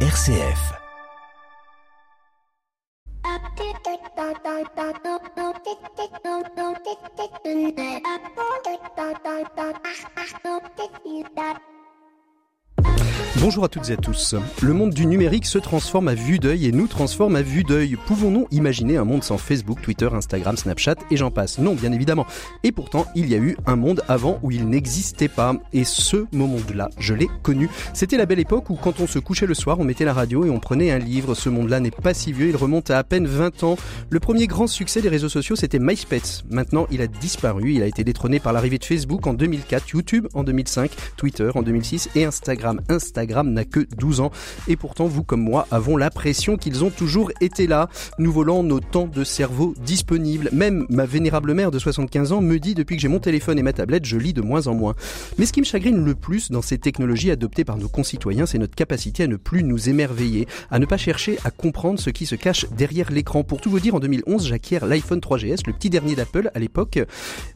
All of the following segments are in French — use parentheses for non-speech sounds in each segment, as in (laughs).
RCF. Bonjour à toutes et à tous. Le monde du numérique se transforme à vue d'œil et nous transforme à vue d'œil. Pouvons-nous imaginer un monde sans Facebook, Twitter, Instagram, Snapchat et j'en passe? Non, bien évidemment. Et pourtant, il y a eu un monde avant où il n'existait pas. Et ce moment-là, je l'ai connu. C'était la belle époque où quand on se couchait le soir, on mettait la radio et on prenait un livre. Ce monde-là n'est pas si vieux, il remonte à à peine 20 ans. Le premier grand succès des réseaux sociaux, c'était MySpace. Maintenant, il a disparu. Il a été détrôné par l'arrivée de Facebook en 2004, YouTube en 2005, Twitter en 2006 et Instagram. Instagram n'a que 12 ans. Et pourtant, vous comme moi avons l'impression qu'ils ont toujours été là, nous volant nos temps de cerveau disponibles. Même ma vénérable mère de 75 ans me dit depuis que j'ai mon téléphone et ma tablette, je lis de moins en moins. Mais ce qui me chagrine le plus dans ces technologies adoptées par nos concitoyens, c'est notre capacité à ne plus nous émerveiller, à ne pas chercher à comprendre ce qui se cache derrière l'écran. Pour tout vous dire, en 2011, j'acquiers l'iPhone 3GS, le petit dernier d'Apple à l'époque.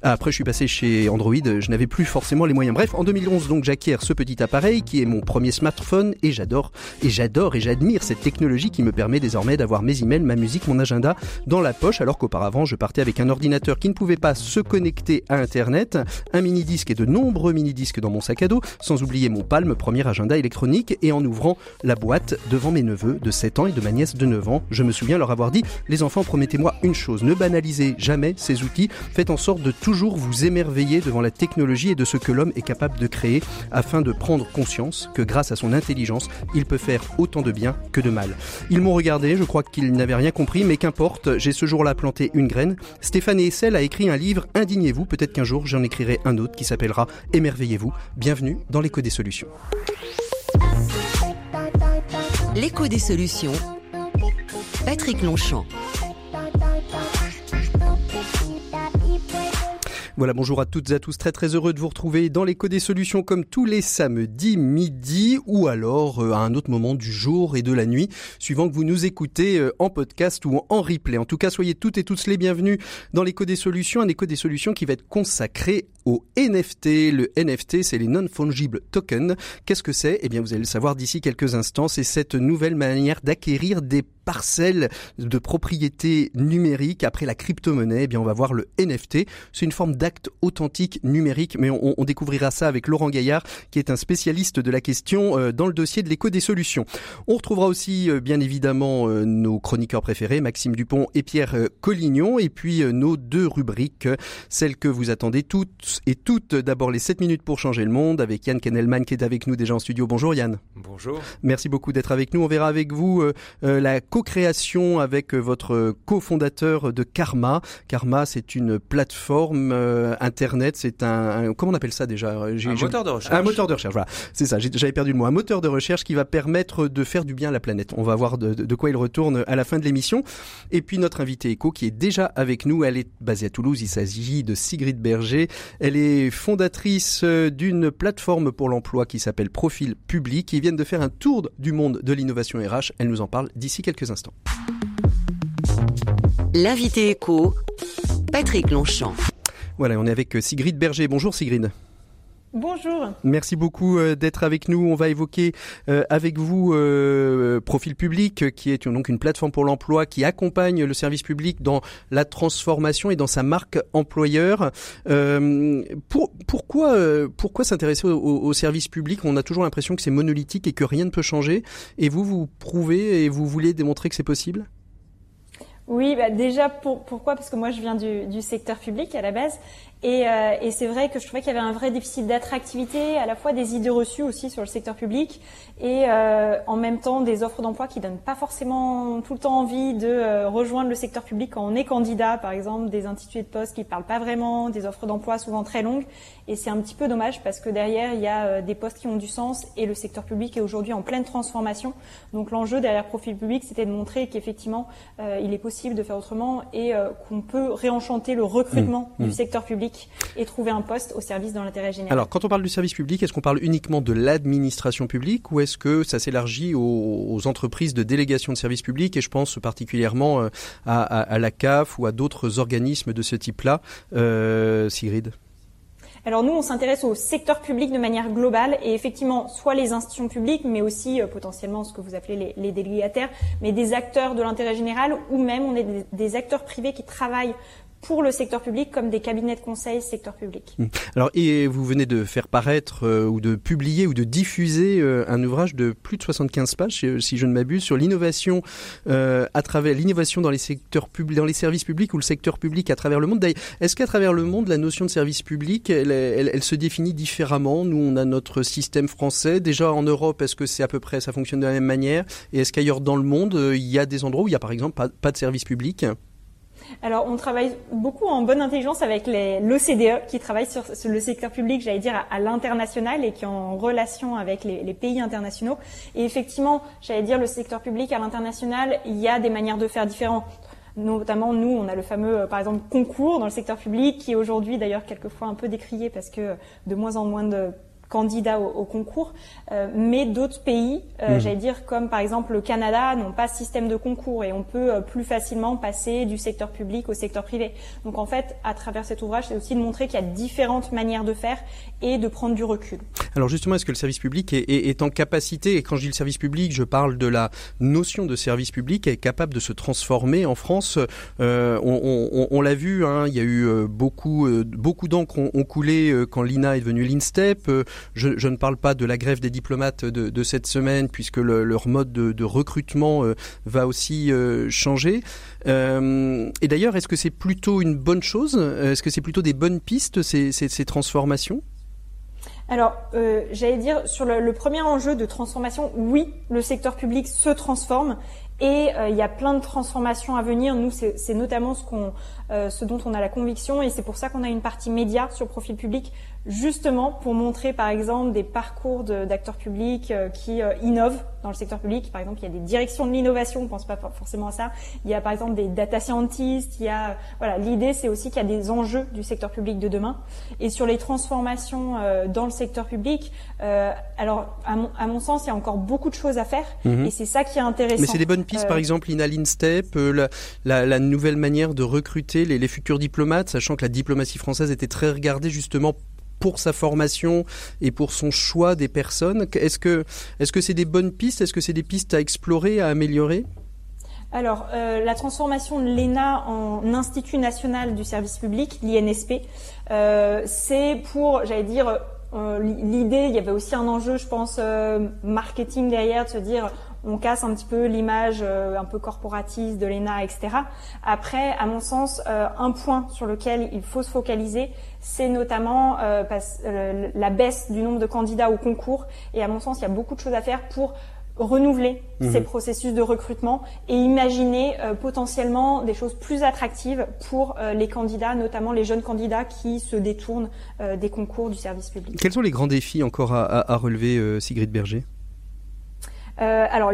Après, je suis passé chez Android, je n'avais plus forcément les moyens. Bref, en 2011, donc, j'acquiers ce petit appareil qui est mon premier smartphone et j'adore et j'adore et j'admire cette technologie qui me permet désormais d'avoir mes emails, ma musique, mon agenda dans la poche alors qu'auparavant je partais avec un ordinateur qui ne pouvait pas se connecter à internet, un mini disque et de nombreux mini disques dans mon sac à dos, sans oublier mon Palm, premier agenda électronique et en ouvrant la boîte devant mes neveux de 7 ans et de ma nièce de 9 ans, je me souviens leur avoir dit "Les enfants, promettez-moi une chose, ne banalisez jamais ces outils, faites en sorte de toujours vous émerveiller devant la technologie et de ce que l'homme est capable de créer afin de prendre conscience que grâce à son intelligence, il peut faire autant de bien que de mal. Ils m'ont regardé, je crois qu'ils n'avaient rien compris, mais qu'importe, j'ai ce jour-là planté une graine. Stéphane Essel a écrit un livre Indignez-vous, peut-être qu'un jour j'en écrirai un autre qui s'appellera Émerveillez-vous. Bienvenue dans l'écho des solutions. L'écho des solutions. Patrick Longchamp. Voilà, bonjour à toutes et à tous, très très heureux de vous retrouver dans l'écho des solutions comme tous les samedis midi ou alors euh, à un autre moment du jour et de la nuit, suivant que vous nous écoutez euh, en podcast ou en replay. En tout cas, soyez toutes et tous les bienvenus dans l'écho des solutions, un écho des solutions qui va être consacré au NFT. Le NFT, c'est les non-fungible tokens. Qu'est-ce que c'est? Eh bien, vous allez le savoir d'ici quelques instants. C'est cette nouvelle manière d'acquérir des parcelles de propriété numérique après la crypto-monnaie. Eh bien, on va voir le NFT. C'est une forme d'acte authentique numérique, mais on, on, découvrira ça avec Laurent Gaillard, qui est un spécialiste de la question euh, dans le dossier de l'écho des solutions. On retrouvera aussi, euh, bien évidemment, euh, nos chroniqueurs préférés, Maxime Dupont et Pierre Collignon, et puis nos deux rubriques, celles que vous attendez toutes et toutes. D'abord, les 7 minutes pour changer le monde avec Yann Kennelman qui est avec nous déjà en studio. Bonjour Yann. Bonjour. Merci beaucoup d'être avec nous. On verra avec vous la co-création avec votre cofondateur de Karma. Karma, c'est une plateforme internet, c'est un, comment on appelle ça déjà? Un moteur de recherche. Un moteur de recherche, voilà. C'est ça, j'avais perdu le mot. Un moteur de recherche qui va permettre de faire du bien à la planète. On va voir de, de quoi il retourne à la fin de l'émission. Et puis notre invité éco qui est déjà avec nous, elle est basée à Toulouse, il s'agit de Sigrid Berger. Elle est fondatrice d'une plateforme pour l'emploi qui s'appelle Profil Public, qui viennent de faire un tour du monde de l'innovation RH. Elle nous en parle d'ici quelques instants. L'invité éco, Patrick Longchamp. Voilà, on est avec Sigrid Berger. Bonjour Sigrid. Bonjour. Merci beaucoup euh, d'être avec nous. On va évoquer euh, avec vous euh, Profil Public, qui est donc une plateforme pour l'emploi qui accompagne le service public dans la transformation et dans sa marque employeur. Pour, pourquoi pourquoi s'intéresser au, au, service public? On a toujours l'impression que c'est monolithique et que rien ne peut changer. Et vous, vous prouvez et vous voulez démontrer que c'est possible? Oui, bah déjà pour, pourquoi? Parce que moi je viens du, du, secteur public à la base et, euh, et c'est vrai que je trouvais qu'il y avait un vrai déficit d'attractivité, à la fois des idées reçues aussi sur le secteur public et euh, en même temps des offres d'emploi qui donnent pas forcément tout le temps envie de euh, rejoindre le secteur public quand on est candidat, par exemple, des intitulés de poste qui parlent pas vraiment, des offres d'emploi souvent très longues et c'est un petit peu dommage parce que derrière il y a euh, des postes qui ont du sens et le secteur public est aujourd'hui en pleine transformation. Donc l'enjeu derrière Profil Public, c'était de montrer qu'effectivement euh, il est possible de faire autrement et qu'on peut réenchanter le recrutement mmh. du mmh. secteur public et trouver un poste au service dans l'intérêt général. Alors, quand on parle du service public, est-ce qu'on parle uniquement de l'administration publique ou est-ce que ça s'élargit aux, entreprises de délégation de service public Et je pense particulièrement euh, à, à, la CAF ou à d'autres organismes de ce type-là. Euh, Sigrid? Alors nous, on s'intéresse au secteur public de manière globale et effectivement, soit les institutions publiques, mais aussi euh, potentiellement ce que vous appelez les, les, délégataires, mais des acteurs de l'intérêt général ou même on est des, des acteurs privés qui travaillent pour le secteur public comme des cabinets de conseil secteur public. Mmh. Alors, et vous venez de faire paraître euh, ou de publier ou de diffuser euh, un ouvrage de plus de 75 pages, si je ne m'abuse, sur l'innovation euh, à travers l'innovation dans les secteurs publics, dans les services publics ou le secteur public à travers le monde. Est-ce qu'à travers le monde, la notion de service public, elle, elle, elle, se définit différemment? Nous, on a notre système français. Déjà en Europe, est-ce que c'est à peu près, ça fonctionne de la même manière? Et est-ce qu'ailleurs dans le monde, il y a des endroits où il y a par exemple pas de service public? Alors, on travaille beaucoup en bonne intelligence avec l'OCDE, qui travaille sur, le secteur public, j'allais dire, à, l'international et qui est en relation avec les, les, pays internationaux. Et effectivement, j'allais dire, le secteur public à l'international, il y a des manières de faire différentes. Notamment, nous, on a le fameux, euh, par exemple, concours dans le secteur public, qui est aujourd'hui d'ailleurs quelquefois un peu décrié parce que de moins en moins de candidats au, concours, euh, mais d'autres pays, euh, mmh. j'allais dire comme par exemple le Canada, n'ont pas de système de concours et on peut euh, plus facilement passer du secteur public au secteur privé. Donc en fait, à travers cet ouvrage, c'est aussi de montrer qu'il y a différentes manières de faire et de prendre du recul. Alors justement, est-ce que le service public est, est, est, en capacité, et quand je dis le service public, je parle de la notion de service public, est capable de se transformer en France euh, On, on, on l'a vu, hein, il y a eu beaucoup, beaucoup d'encre ont, ont, coulé quand l'INA est devenue l'INSTEP. Je, ne parle pas de la grève des diplomates de, cette semaine, puisque le, leur mode de, recrutement euh, va aussi euh, changer. Euh, et d'ailleurs, est-ce que c'est plutôt une bonne chose? Est-ce que c'est plutôt des bonnes pistes, ces, transformations? Alors, j'allais dire, sur le, premier enjeu de transformation, oui, le secteur public se transforme et il y a plein de transformations à venir. Nous, c'est notamment ce dont on a la conviction et c'est pour ça qu'on a une partie média sur profil public justement pour montrer par exemple des parcours d'acteurs publics euh, qui euh, innovent dans le secteur public. Par exemple, il y a des directions de l'innovation, on pense pas forcément à ça. Il y a par exemple des data scientists. Il y a voilà, l'idée c'est aussi qu'il y a des enjeux du secteur public de demain. Et sur les transformations euh, dans le secteur public, alors à mon, à mon, sens, il y a encore beaucoup de choses à faire mhm. et c'est ça qui est intéressant. Mais c'est des bonnes pistes, par exemple, Inaline Step, la, la, la, nouvelle manière de recruter les, les futurs diplomates, sachant que la diplomatie française était très regardée justement pour sa formation et pour son choix des personnes. Est-ce que est-ce c'est des bonnes pistes? Est-ce que c'est des pistes à explorer, à améliorer? Alors, euh, la transformation de l'ENA en Institut national du service public, l'INSP, euh, c'est pour, j'allais dire, euh, l'idée, il y avait aussi un enjeu, je pense, marketing derrière, de se dire, on casse un petit peu l'image euh, un peu corporatiste de l'ENA, etc. Après, à mon sens, euh, un point sur lequel il faut se focaliser, c'est notamment euh, la baisse du nombre de candidats au concours. Et à mon sens, il y a beaucoup de choses à faire pour renouveler mhm. ces processus de recrutement et imaginer potentiellement des choses plus attractives pour les candidats, notamment les jeunes candidats qui se détournent des concours du service public. Quels sont les grands défis encore à, à relever, Sigrid Berger? Euh, alors,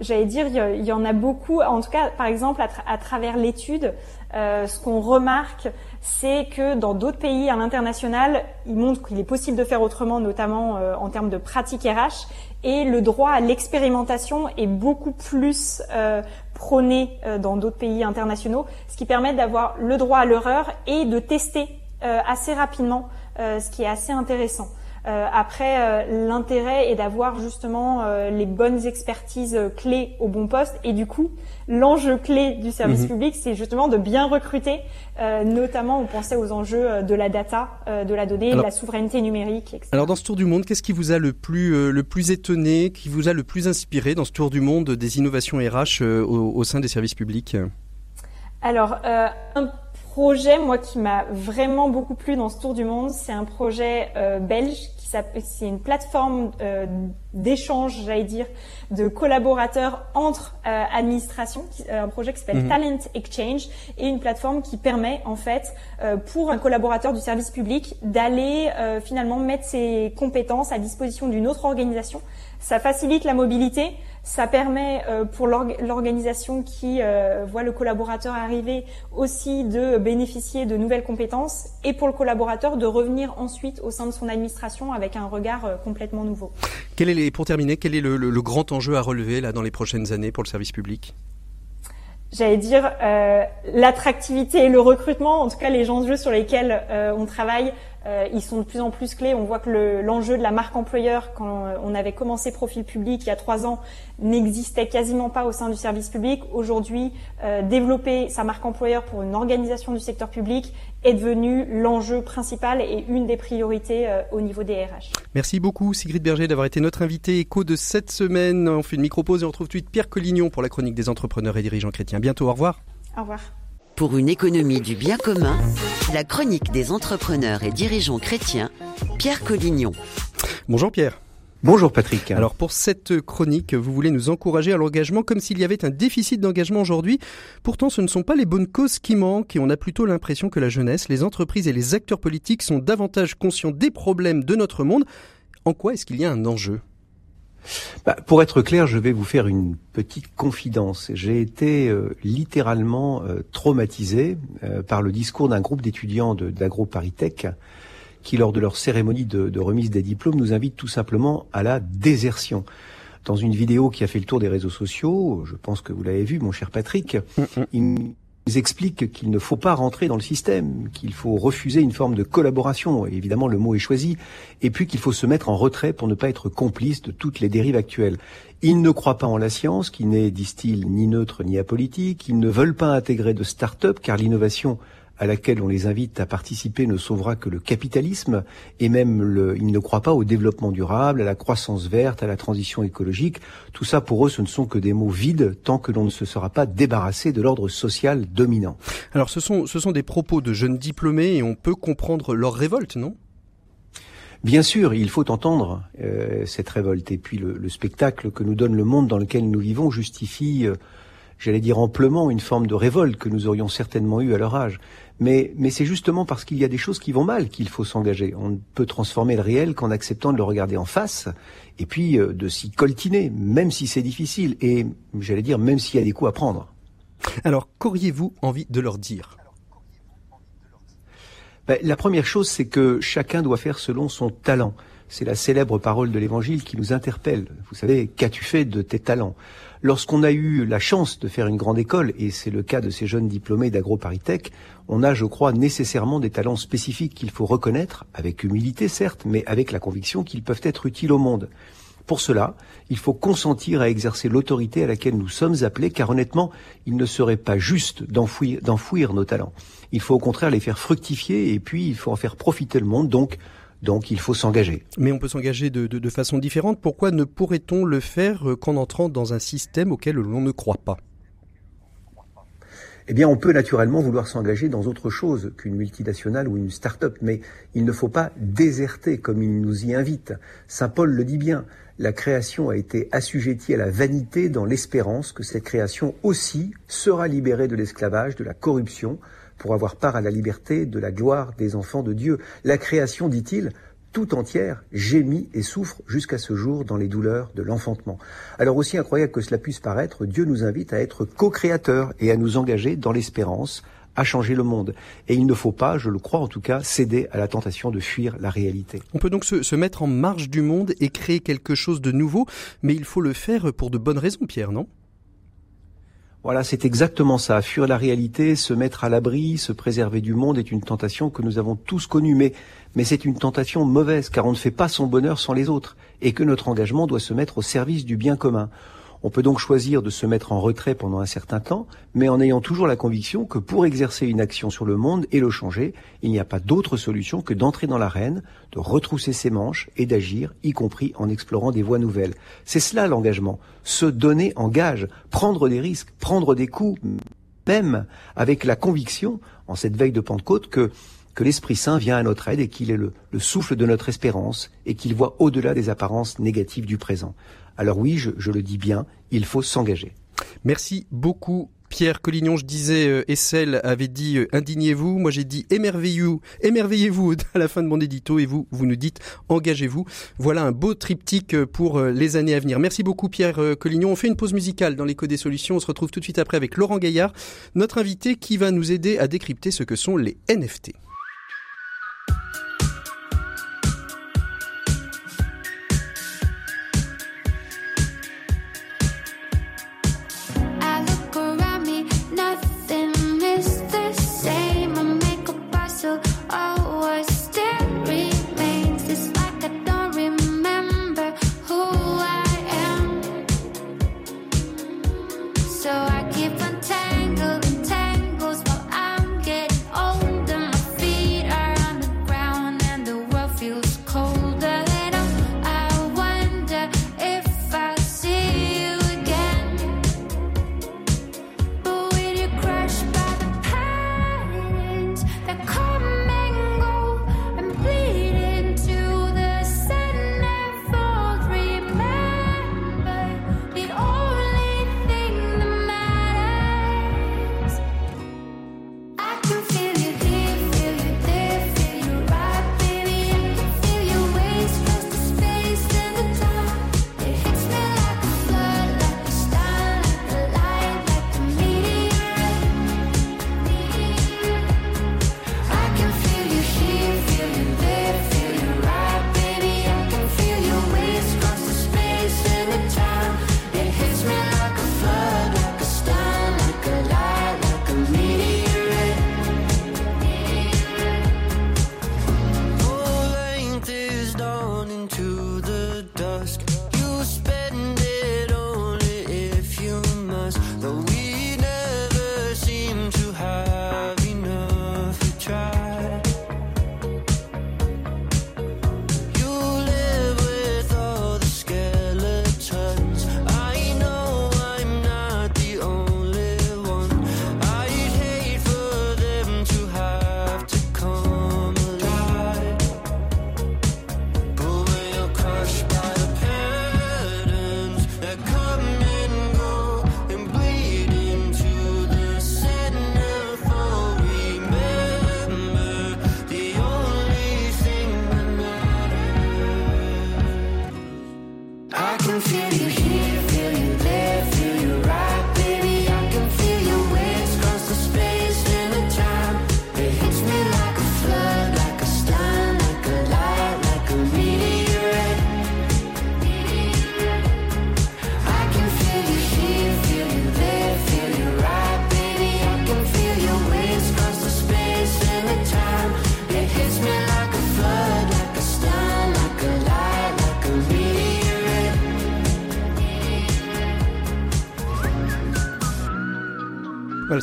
j'allais dire, il y en a beaucoup. En tout cas, par exemple, à, travers l'étude, euh, ce qu'on remarque, c'est que dans d'autres pays à l'international, ils montrent qu'il est possible de faire autrement, notamment euh, en termes de pratique RH. Et le droit à l'expérimentation est beaucoup plus euh, prôné dans d'autres pays internationaux, ce qui permet d'avoir le droit à l'erreur et de tester assez rapidement, ce qui est assez intéressant. Euh, après, euh, l'intérêt est d'avoir justement euh, les bonnes expertises clés au bon poste. Et du coup, l'enjeu clé du service mhm. public, c'est justement de bien recruter. notamment, on pensait aux enjeux de la data, de la donnée, de la souveraineté numérique, etc. Alors, dans ce tour du monde, qu'est-ce qui vous a le plus, le plus étonné, qui vous a le plus inspiré dans ce tour du monde des innovations RH au, au sein des services publics? Alors, un projet, moi, qui m'a vraiment beaucoup plu dans ce tour du monde, c'est un projet belge c'est une plateforme euh, d'échange, j'allais dire, de collaborateurs entre euh, administrations, euh, un projet qui s'appelle mhm. Talent Exchange, et une plateforme qui permet en fait euh, pour un collaborateur du service public d'aller euh, finalement mettre ses compétences à disposition d'une autre organisation. Ça facilite la mobilité, ça permet euh, pour l'organisation qui euh, voit le collaborateur arriver aussi de bénéficier de nouvelles compétences et pour le collaborateur de revenir ensuite au sein de son administration avec un regard euh, complètement nouveau. Quel est pour terminer, quel est le, le, le, grand enjeu à relever là dans les prochaines années pour le service public? J'allais dire euh, l'attractivité et le recrutement, en tout cas les enjeux sur lesquels euh, on travaille euh, ils sont de plus en plus clés. On voit que l'enjeu de la marque employeur, quand on avait commencé Profil Public il y a trois ans, n'existait quasiment pas au sein du service public. Aujourd'hui, euh, développer sa marque employeur pour une organisation du secteur public est devenu l'enjeu principal et une des priorités euh, au niveau des RH. Merci beaucoup Sigrid Berger d'avoir été notre invité écho de cette semaine. On fait une micro-pause et on retrouve tout de suite Pierre Collignon pour la chronique des entrepreneurs et dirigeants chrétiens. Bientôt, au revoir. Au revoir. Pour une économie du bien commun, la chronique des entrepreneurs et dirigeants chrétiens, Pierre Collignon. Bonjour Pierre. Bonjour Patrick. Alors pour cette chronique, vous voulez nous encourager à l'engagement comme s'il y avait un déficit d'engagement aujourd'hui. Pourtant, ce ne sont pas les bonnes causes qui manquent et on a plutôt l'impression que la jeunesse, les entreprises et les acteurs politiques sont davantage conscients des problèmes de notre monde. En quoi est-ce qu'il y a un enjeu? Bah, pour être clair, je vais vous faire une petite confidence. J'ai été euh, littéralement euh, traumatisé euh, par le discours d'un groupe d'étudiants d'AgroParisTech qui, lors de leur cérémonie de, de, remise des diplômes, nous invite tout simplement à la désertion. Dans une vidéo qui a fait le tour des réseaux sociaux, je pense que vous l'avez vu, mon cher Patrick, mm, mm. Ils expliquent qu'il ne faut pas rentrer dans le système, qu'il faut refuser une forme de collaboration, évidemment le mot est choisi, et puis qu'il faut se mettre en retrait pour ne pas être complice de toutes les dérives actuelles. Ils ne croient pas en la science, qui n'est, disent-ils, ni neutre ni apolitique, ils ne veulent pas intégrer de start-up, car l'innovation à laquelle on les invite à participer ne sauvera que le capitalisme et même le, ils ne croient pas au développement durable, à la croissance verte, à la transition écologique. Tout ça pour eux, ce ne sont que des mots vides tant que l'on ne se sera pas débarrassé de l'ordre social dominant. Alors ce sont, ce sont des propos de jeunes diplômés et on peut comprendre leur révolte, non? Bien sûr, il faut entendre euh, cette révolte et puis le, le, spectacle que nous donne le monde dans lequel nous vivons justifie, euh, j'allais dire amplement, une forme de révolte que nous aurions certainement eue à leur âge. Mais, mais c'est justement parce qu'il y a des choses qui vont mal qu'il faut s'engager. On ne peut transformer le réel qu'en acceptant de le regarder en face et puis euh, de s'y coltiner, même si c'est difficile et, j'allais dire, même s'il y a des coups à prendre. Alors, qu'auriez-vous envie de leur dire? Ben, La première chose, c'est que chacun doit faire selon son talent. C'est la célèbre parole de l'Évangile qui nous interpelle. Vous savez, qu'as-tu fait de tes talents? Lorsqu'on a eu la chance de faire une grande école, et c'est le cas de ces jeunes diplômés d'AgroParisTech, on a, je crois, nécessairement des talents spécifiques qu'il faut reconnaître, avec humilité certes, mais avec la conviction qu'ils peuvent être utiles au monde. Pour cela, il faut consentir à exercer l'autorité à laquelle nous sommes appelés, car honnêtement, il ne serait pas juste d'enfouir nos talents. Il faut au contraire les faire fructifier et puis il faut en faire profiter le monde. Donc, donc il faut s'engager. Mais on peut s'engager de, de, de, façon différente. Pourquoi ne pourrait-on le faire euh, qu'en entrant dans un système auquel l'on ne croit pas? Eh bien, on peut naturellement vouloir s'engager dans autre chose qu'une multinationale ou une start-up, mais il ne faut pas déserter comme il nous y invite. Saint Paul le dit bien, la création a été assujettie à la vanité dans l'espérance que cette création aussi sera libérée de l'esclavage, de la corruption, pour avoir part à la liberté de la gloire des enfants de Dieu. La création, dit-il, tout entière gémit et souffre jusqu'à ce jour dans les douleurs de l'enfantement. Alors aussi incroyable que cela puisse paraître, Dieu nous invite à être co-créateurs et à nous engager dans l'espérance à changer le monde. Et il ne faut pas, je le crois en tout cas, céder à la tentation de fuir la réalité. On peut donc se, se mettre en marge du monde et créer quelque chose de nouveau, mais il faut le faire pour de bonnes raisons, Pierre, non? Voilà, c'est exactement ça. Fuir la réalité, se mettre à l'abri, se préserver du monde est une tentation que nous avons tous connue, mais, c'est une tentation mauvaise, car on ne fait pas son bonheur sans les autres, et que notre engagement doit se mettre au service du bien commun. On peut donc choisir de se mettre en retrait pendant un certain temps, mais en ayant toujours la conviction que pour exercer une action sur le monde et le changer, il n'y a pas d'autre solution que d'entrer dans l'arène, de retrousser ses manches et d'agir, y compris en explorant des voies nouvelles. C'est cela l'engagement, se donner en gage, prendre des risques, prendre des coups, même avec la conviction, en cette veille de Pentecôte, que l'Esprit Saint vient à notre aide et qu'il est le, le, souffle de notre espérance et qu'il voit au-delà des apparences négatives du présent. Alors oui, je, le dis bien, il faut s'engager. Merci beaucoup Pierre Collignon, je disais, euh, Essel avait dit euh, indignez-vous. Moi, j'ai dit émerveillez-vous, émerveillez-vous (laughs) à la fin de mon édito et vous, vous nous dites engagez-vous. Voilà un beau triptyque euh, pour les années à venir. Merci beaucoup, Pierre Collignon. On fait une pause musicale dans l'écho des solutions. On se retrouve tout de suite après avec Laurent Gaillard, notre invité qui va nous aider à décrypter ce que sont les NFT.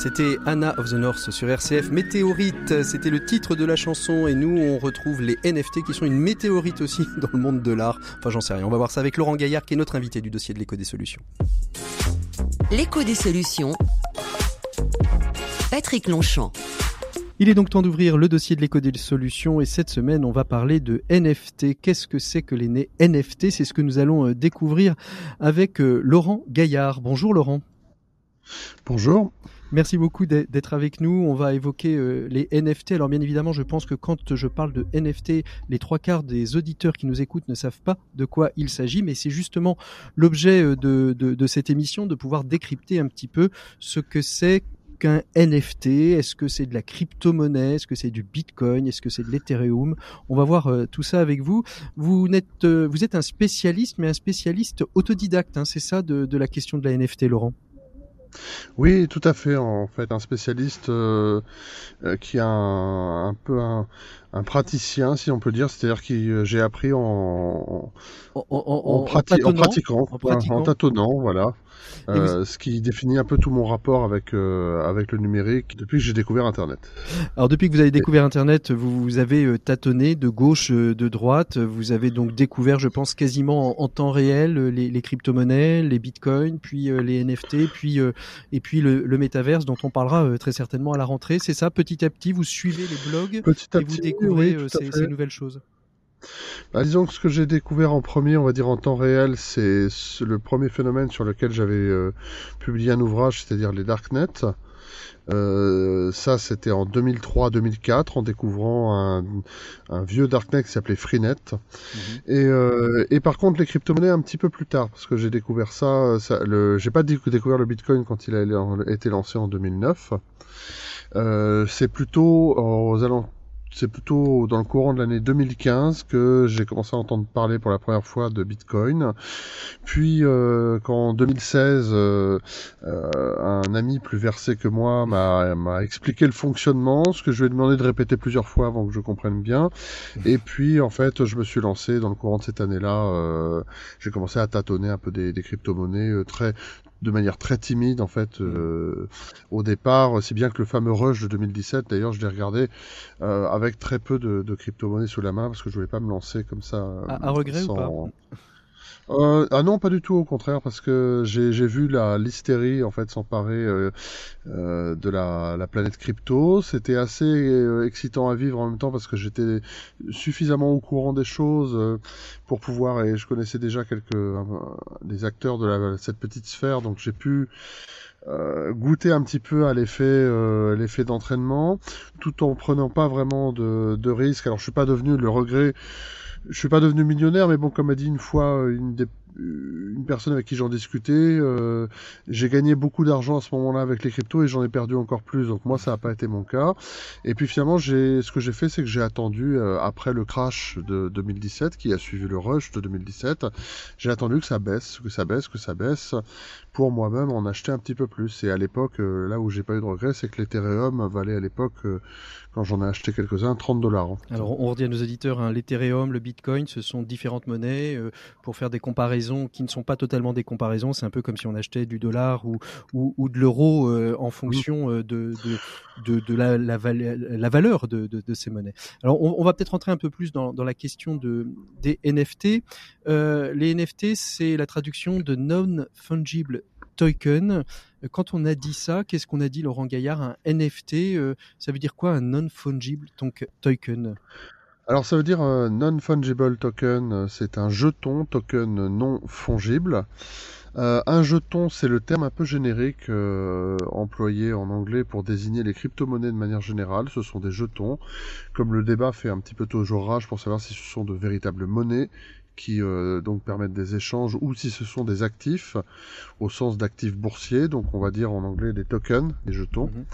C'était Anna of the North sur RCF. Météorite, c'était le titre de la chanson. Et nous, on retrouve les NFT qui sont une météorite aussi (laughs) dans le monde de l'art. Enfin, j'en sais rien. On va voir ça avec Laurent Gaillard, qui est notre invité du dossier de l'écho des solutions. L'écho des solutions. Patrick Longchamp. Il est donc temps d'ouvrir le dossier de l'écho des solutions et cette semaine on va parler de NFT. Qu'est-ce que c'est que les NFT C'est ce que nous allons euh, découvrir avec euh, Laurent Gaillard. Bonjour Laurent. Bonjour. Merci beaucoup d'être avec nous. On va évoquer euh, les NFT. Alors bien évidemment, je pense que quand je parle de NFT, les trois quarts des auditeurs qui nous écoutent ne savent pas de quoi il s'agit, mais c'est justement l'objet euh, de, cette émission, de pouvoir décrypter un petit peu ce que c'est qu'un NFT Est-ce que c'est de la crypto-monnaie? Est-ce que c'est du Bitcoin? Est-ce que c'est de l'Ethereum? On va voir euh, tout ça avec vous. Vous êtes, un spécialiste, mais un spécialiste autodidacte, hein, c'est ça de la question de la NFT, Laurent? Oui, tout à fait. En fait, un spécialiste euh, euh, qui a un, peu un, praticien, si on peut dire, c'est-à-dire que euh, j'ai appris en, en, pratiquant, en, tâtonnant, voilà. Euh, ce qui définit un peu tout mon rapport avec euh, avec le numérique depuis que j'ai découvert Internet. Alors depuis que vous avez découvert Internet, vous, avez euh, tâtonné de gauche, de droite. Vous avez donc découvert, je pense, quasiment en, temps réel les, crypto-monnaies, les bitcoins, puis les NFT, puis et puis le, le métaverse dont on parlera très certainement à la rentrée. C'est ça, petit à petit, vous suivez les blogs et vous découvrez ces nouvelles choses. Bah, disons que ce que j'ai découvert en premier, on va dire en temps réel, c'est le premier phénomène sur lequel j'avais euh, publié un ouvrage, c'est-à-dire les darknets. Euh, ça, c'était en 2003-2004, en découvrant un, un vieux darknet qui s'appelait Freenet. Mhm. et, euh, et, par contre, les crypto-monnaies un petit peu plus tard, parce que j'ai découvert ça. ça j'ai pas découvert le Bitcoin quand il a été lancé en 2009. Euh, c'est plutôt aux alentours c'est plutôt dans le courant de l'année 2015 que j'ai commencé à entendre parler pour la première fois de Bitcoin. Puis euh, qu'en 2016, euh, euh, un ami plus versé que moi m'a expliqué le fonctionnement, ce que je lui ai demandé de répéter plusieurs fois avant que je comprenne bien. Et puis en fait, je me suis lancé dans le courant de cette année-là. Euh, j'ai commencé à tâtonner un peu des, des crypto-monnaies euh, très de manière très timide en fait euh, au départ, si bien que le fameux rush de 2017, d'ailleurs je l'ai regardé euh, avec très peu de, de crypto-monnaies sous la main parce que je voulais pas me lancer comme ça. À, regret ou pas? Euh, ah non, pas du tout, au contraire, parce que j'ai vu la l'hystérie en fait s'emparer euh, euh, de la, la, planète crypto. C'était assez euh, excitant à vivre en même temps parce que j'étais suffisamment au courant des choses euh, pour pouvoir et je connaissais déjà quelques des acteurs de la, cette petite sphère, donc j'ai pu goûter un petit peu à l'effet l'effet d'entraînement, tout en prenant pas vraiment de, de risques. Alors je suis pas devenu le regret je suis pas devenu millionnaire, mais bon, comme a dit une fois une des une personne avec qui j'en discutais, euh, j'ai gagné beaucoup d'argent à ce moment-là avec les cryptos et j'en ai perdu encore plus. Donc moi, ça n'a pas été mon cas. Et puis finalement, ce que j'ai fait, c'est que j'ai attendu euh, après le crash de 2017, qui a suivi le rush de 2017, j'ai attendu que ça baisse, que ça baisse, que ça baisse, pour moi-même en acheter un petit peu plus. Et à l'époque, euh, là où j'ai pas eu de regret, c'est que l'Ethereum valait à l'époque, quand j'en ai acheté quelques-uns, 30 dollars. Alors on redit à nos auditeurs, hein, l'Ethereum, le Bitcoin, ce sont différentes monnaies pour faire des comparaisons qui ne sont pas totalement des comparaisons. C'est un peu comme si on achetait du dollar ou, ou, de l'euro euh, en fonction euh, de, de, de, la, la, la, valeur de, de, ces monnaies. Alors, on, va peut-être rentrer un peu plus dans, dans la question de, des NFT. Euh, les NFT, c'est la traduction de non-fungible token. Quand on a dit ça, qu'est-ce qu'on a dit, Laurent Gaillard? Un NFT, ça veut dire quoi un non-fungible token? Alors ça veut dire euh, non-fungible token, euh, c'est un jeton, token non fongible. Euh, un jeton, c'est le terme un peu générique employé en anglais pour désigner les crypto-monnaies de manière générale. Ce sont des jetons. Comme le débat fait un petit peu toujours rage pour savoir si ce sont de véritables monnaies qui donc permettent des échanges ou si ce sont des actifs au sens d'actifs boursiers, donc on va dire en anglais des tokens, des jetons. Mhm.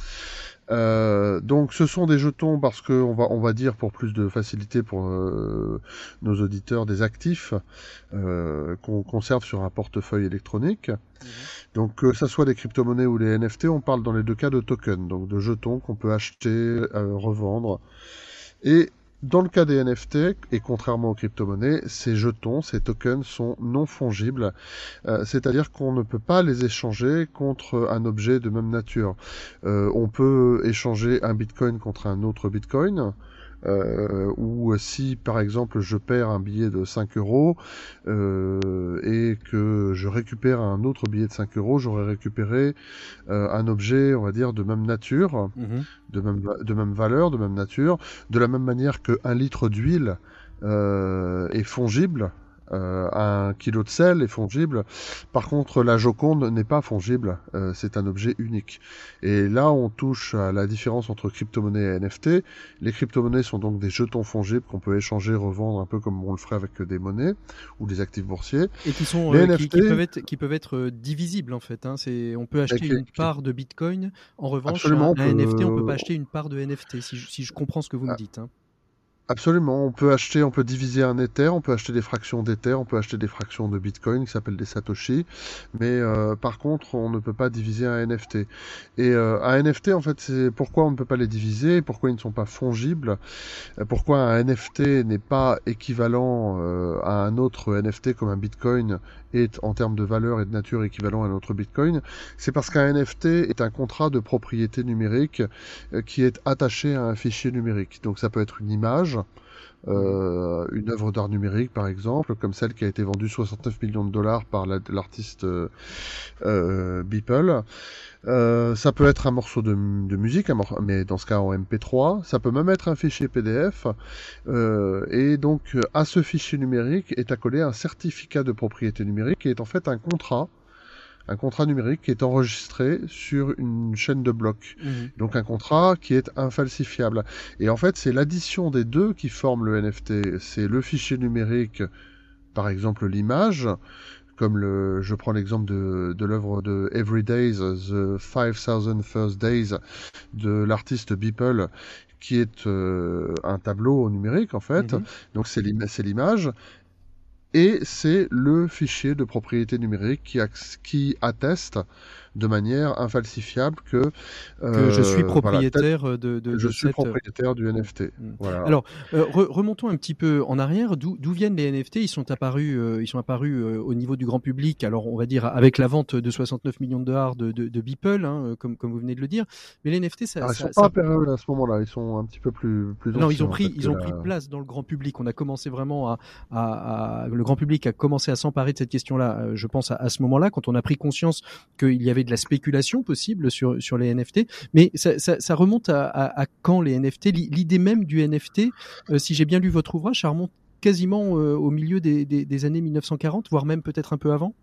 Euh, donc ce sont des jetons parce que on va on va dire pour plus de facilité pour euh, nos auditeurs des actifs euh, qu'on conserve sur un portefeuille électronique. Mhm. Donc que ça soit des crypto-monnaies ou les NFT, on parle dans les deux cas de tokens, donc de jetons qu'on peut acheter, revendre. Et dans le cas des NFT, et contrairement aux crypto-monnaies, ces jetons, ces tokens sont non fongibles, euh, c'est-à-dire qu'on ne peut pas les échanger contre un objet de même nature. Euh, on peut échanger un bitcoin contre un autre bitcoin, euh, ou si par exemple je perds un billet de 5 euros euh, et que je récupère un autre billet de 5 euros, j'aurais récupéré euh, un objet, on va dire, de même nature, mhm. de, même, de même valeur, de même nature, de la même manière qu'un litre d'huile est fongible euh, un kilo de sel est fongible. Par contre, la Joconde n'est pas fongible. Euh, c'est un objet unique. Et là, on touche à la différence entre crypto-monnaie et NFT. Les crypto-monnaies sont donc des jetons fongibles qu'on peut échanger, revendre un peu comme on le ferait avec des monnaies ou des actifs boursiers. Et qui sont euh, qui, peuvent être qui peuvent être divisibles en fait. Hein. C'est on peut acheter une part de Bitcoin. En revanche, un, NFT, on peut pas acheter une part de NFT. Si je, si je comprends ce que vous me ah. dites. Hein. Absolument, on peut acheter, on peut diviser un Ether, on peut acheter des fractions d'Ether, on peut acheter des fractions de Bitcoin qui s'appellent des Satoshi, mais euh, par contre on ne peut pas diviser un NFT. Et euh, un NFT en fait c'est pourquoi on ne peut pas les diviser, pourquoi ils ne sont pas fongibles, euh, pourquoi un NFT n'est pas équivalent à un autre NFT comme un Bitcoin est en termes de valeur et de nature équivalent à un autre Bitcoin, c'est parce qu'un NFT est un contrat de propriété numérique qui est attaché à un fichier numérique. Donc ça peut être une image, euh, une œuvre d'art numérique par exemple, comme celle qui a été vendue 69 millions de dollars par l'artiste euh, euh, Beeple. Euh, ça peut être un morceau de, musique, mais dans ce cas en MP3. Ça peut même être un fichier PDF. Et donc à ce fichier numérique est accolé un certificat de propriété numérique qui est en fait un contrat un contrat numérique qui est enregistré sur une chaîne de blocs. Mhm. Donc un contrat qui est infalsifiable. Et en fait, c'est l'addition des deux qui forment le NFT. C'est le fichier numérique, par exemple l'image, comme le, je prends l'exemple de, de l'œuvre de Every Days, The 5000 First Days de l'artiste Beeple, qui est euh, un tableau numérique en fait. Mhm. Donc c'est l'image et c'est le fichier de propriété numérique qui, qui atteste de manière infalsifiable que, que je suis euh, propriétaire de, de, je suis euh, propriétaire du NFT. Mm. Voilà. Alors euh, remontons un petit peu en arrière. D'où viennent les NFT Ils sont apparus, ils sont apparus au niveau du grand public. Alors on va dire avec la vente de 69 millions de dollars de, de, de Beeple, hein, comme comme vous venez de le dire. Mais les NFT, ça, ah, ils sont pas apparus à ce moment-là. Ils sont un petit peu plus plus. Non, ils ont pris ils ont pris place dans le grand public. On a commencé vraiment à, à, à le grand public a commencé à s'emparer de cette question-là. Je pense à, à ce moment-là quand on a pris conscience qu'il y avait la spéculation possible sur les NFT. Mais ça, remonte à, quand les NFT L'idée même du NFT, euh, si j'ai bien lu votre ouvrage, ça remonte quasiment euh, au milieu des, des, des années 1940, voire même peut-être un peu avant?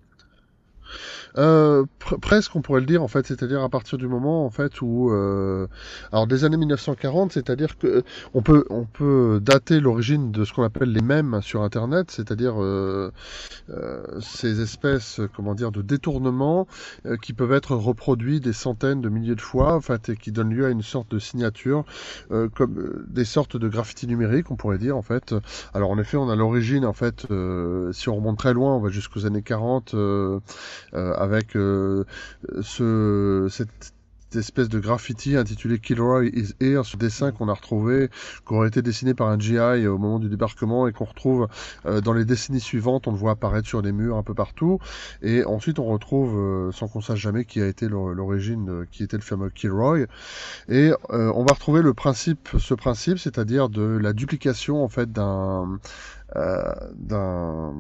Euh, presque, on pourrait le dire en fait, c'est-à-dire à partir du moment en fait où, euh, alors des années 1940, c'est-à-dire que on peut on peut dater l'origine de ce qu'on appelle les mèmes sur Internet, c'est-à-dire euh, ces espèces, comment dire, de détournements qui peuvent être reproduits des centaines de milliers de fois, en fait, et qui donnent lieu à une sorte de signature, comme des sortes de graffiti numériques, on pourrait dire en fait. Alors en effet, on a l'origine en fait, si on remonte très loin, on va jusqu'aux années 40 euh, avec euh, ce, cette espèce de graffiti intitulé Kilroy is here, ce dessin qu'on a retrouvé, qui aurait été dessiné par un GI au moment du débarquement et qu'on retrouve euh, dans les décennies suivantes, on le voit apparaître sur les murs un peu partout. Et ensuite, on retrouve, sans qu'on sache jamais qui a été l'origine, qui était le fameux Kilroy. Et on va retrouver le principe, ce principe, c'est-à-dire de la duplication en fait d'un d'un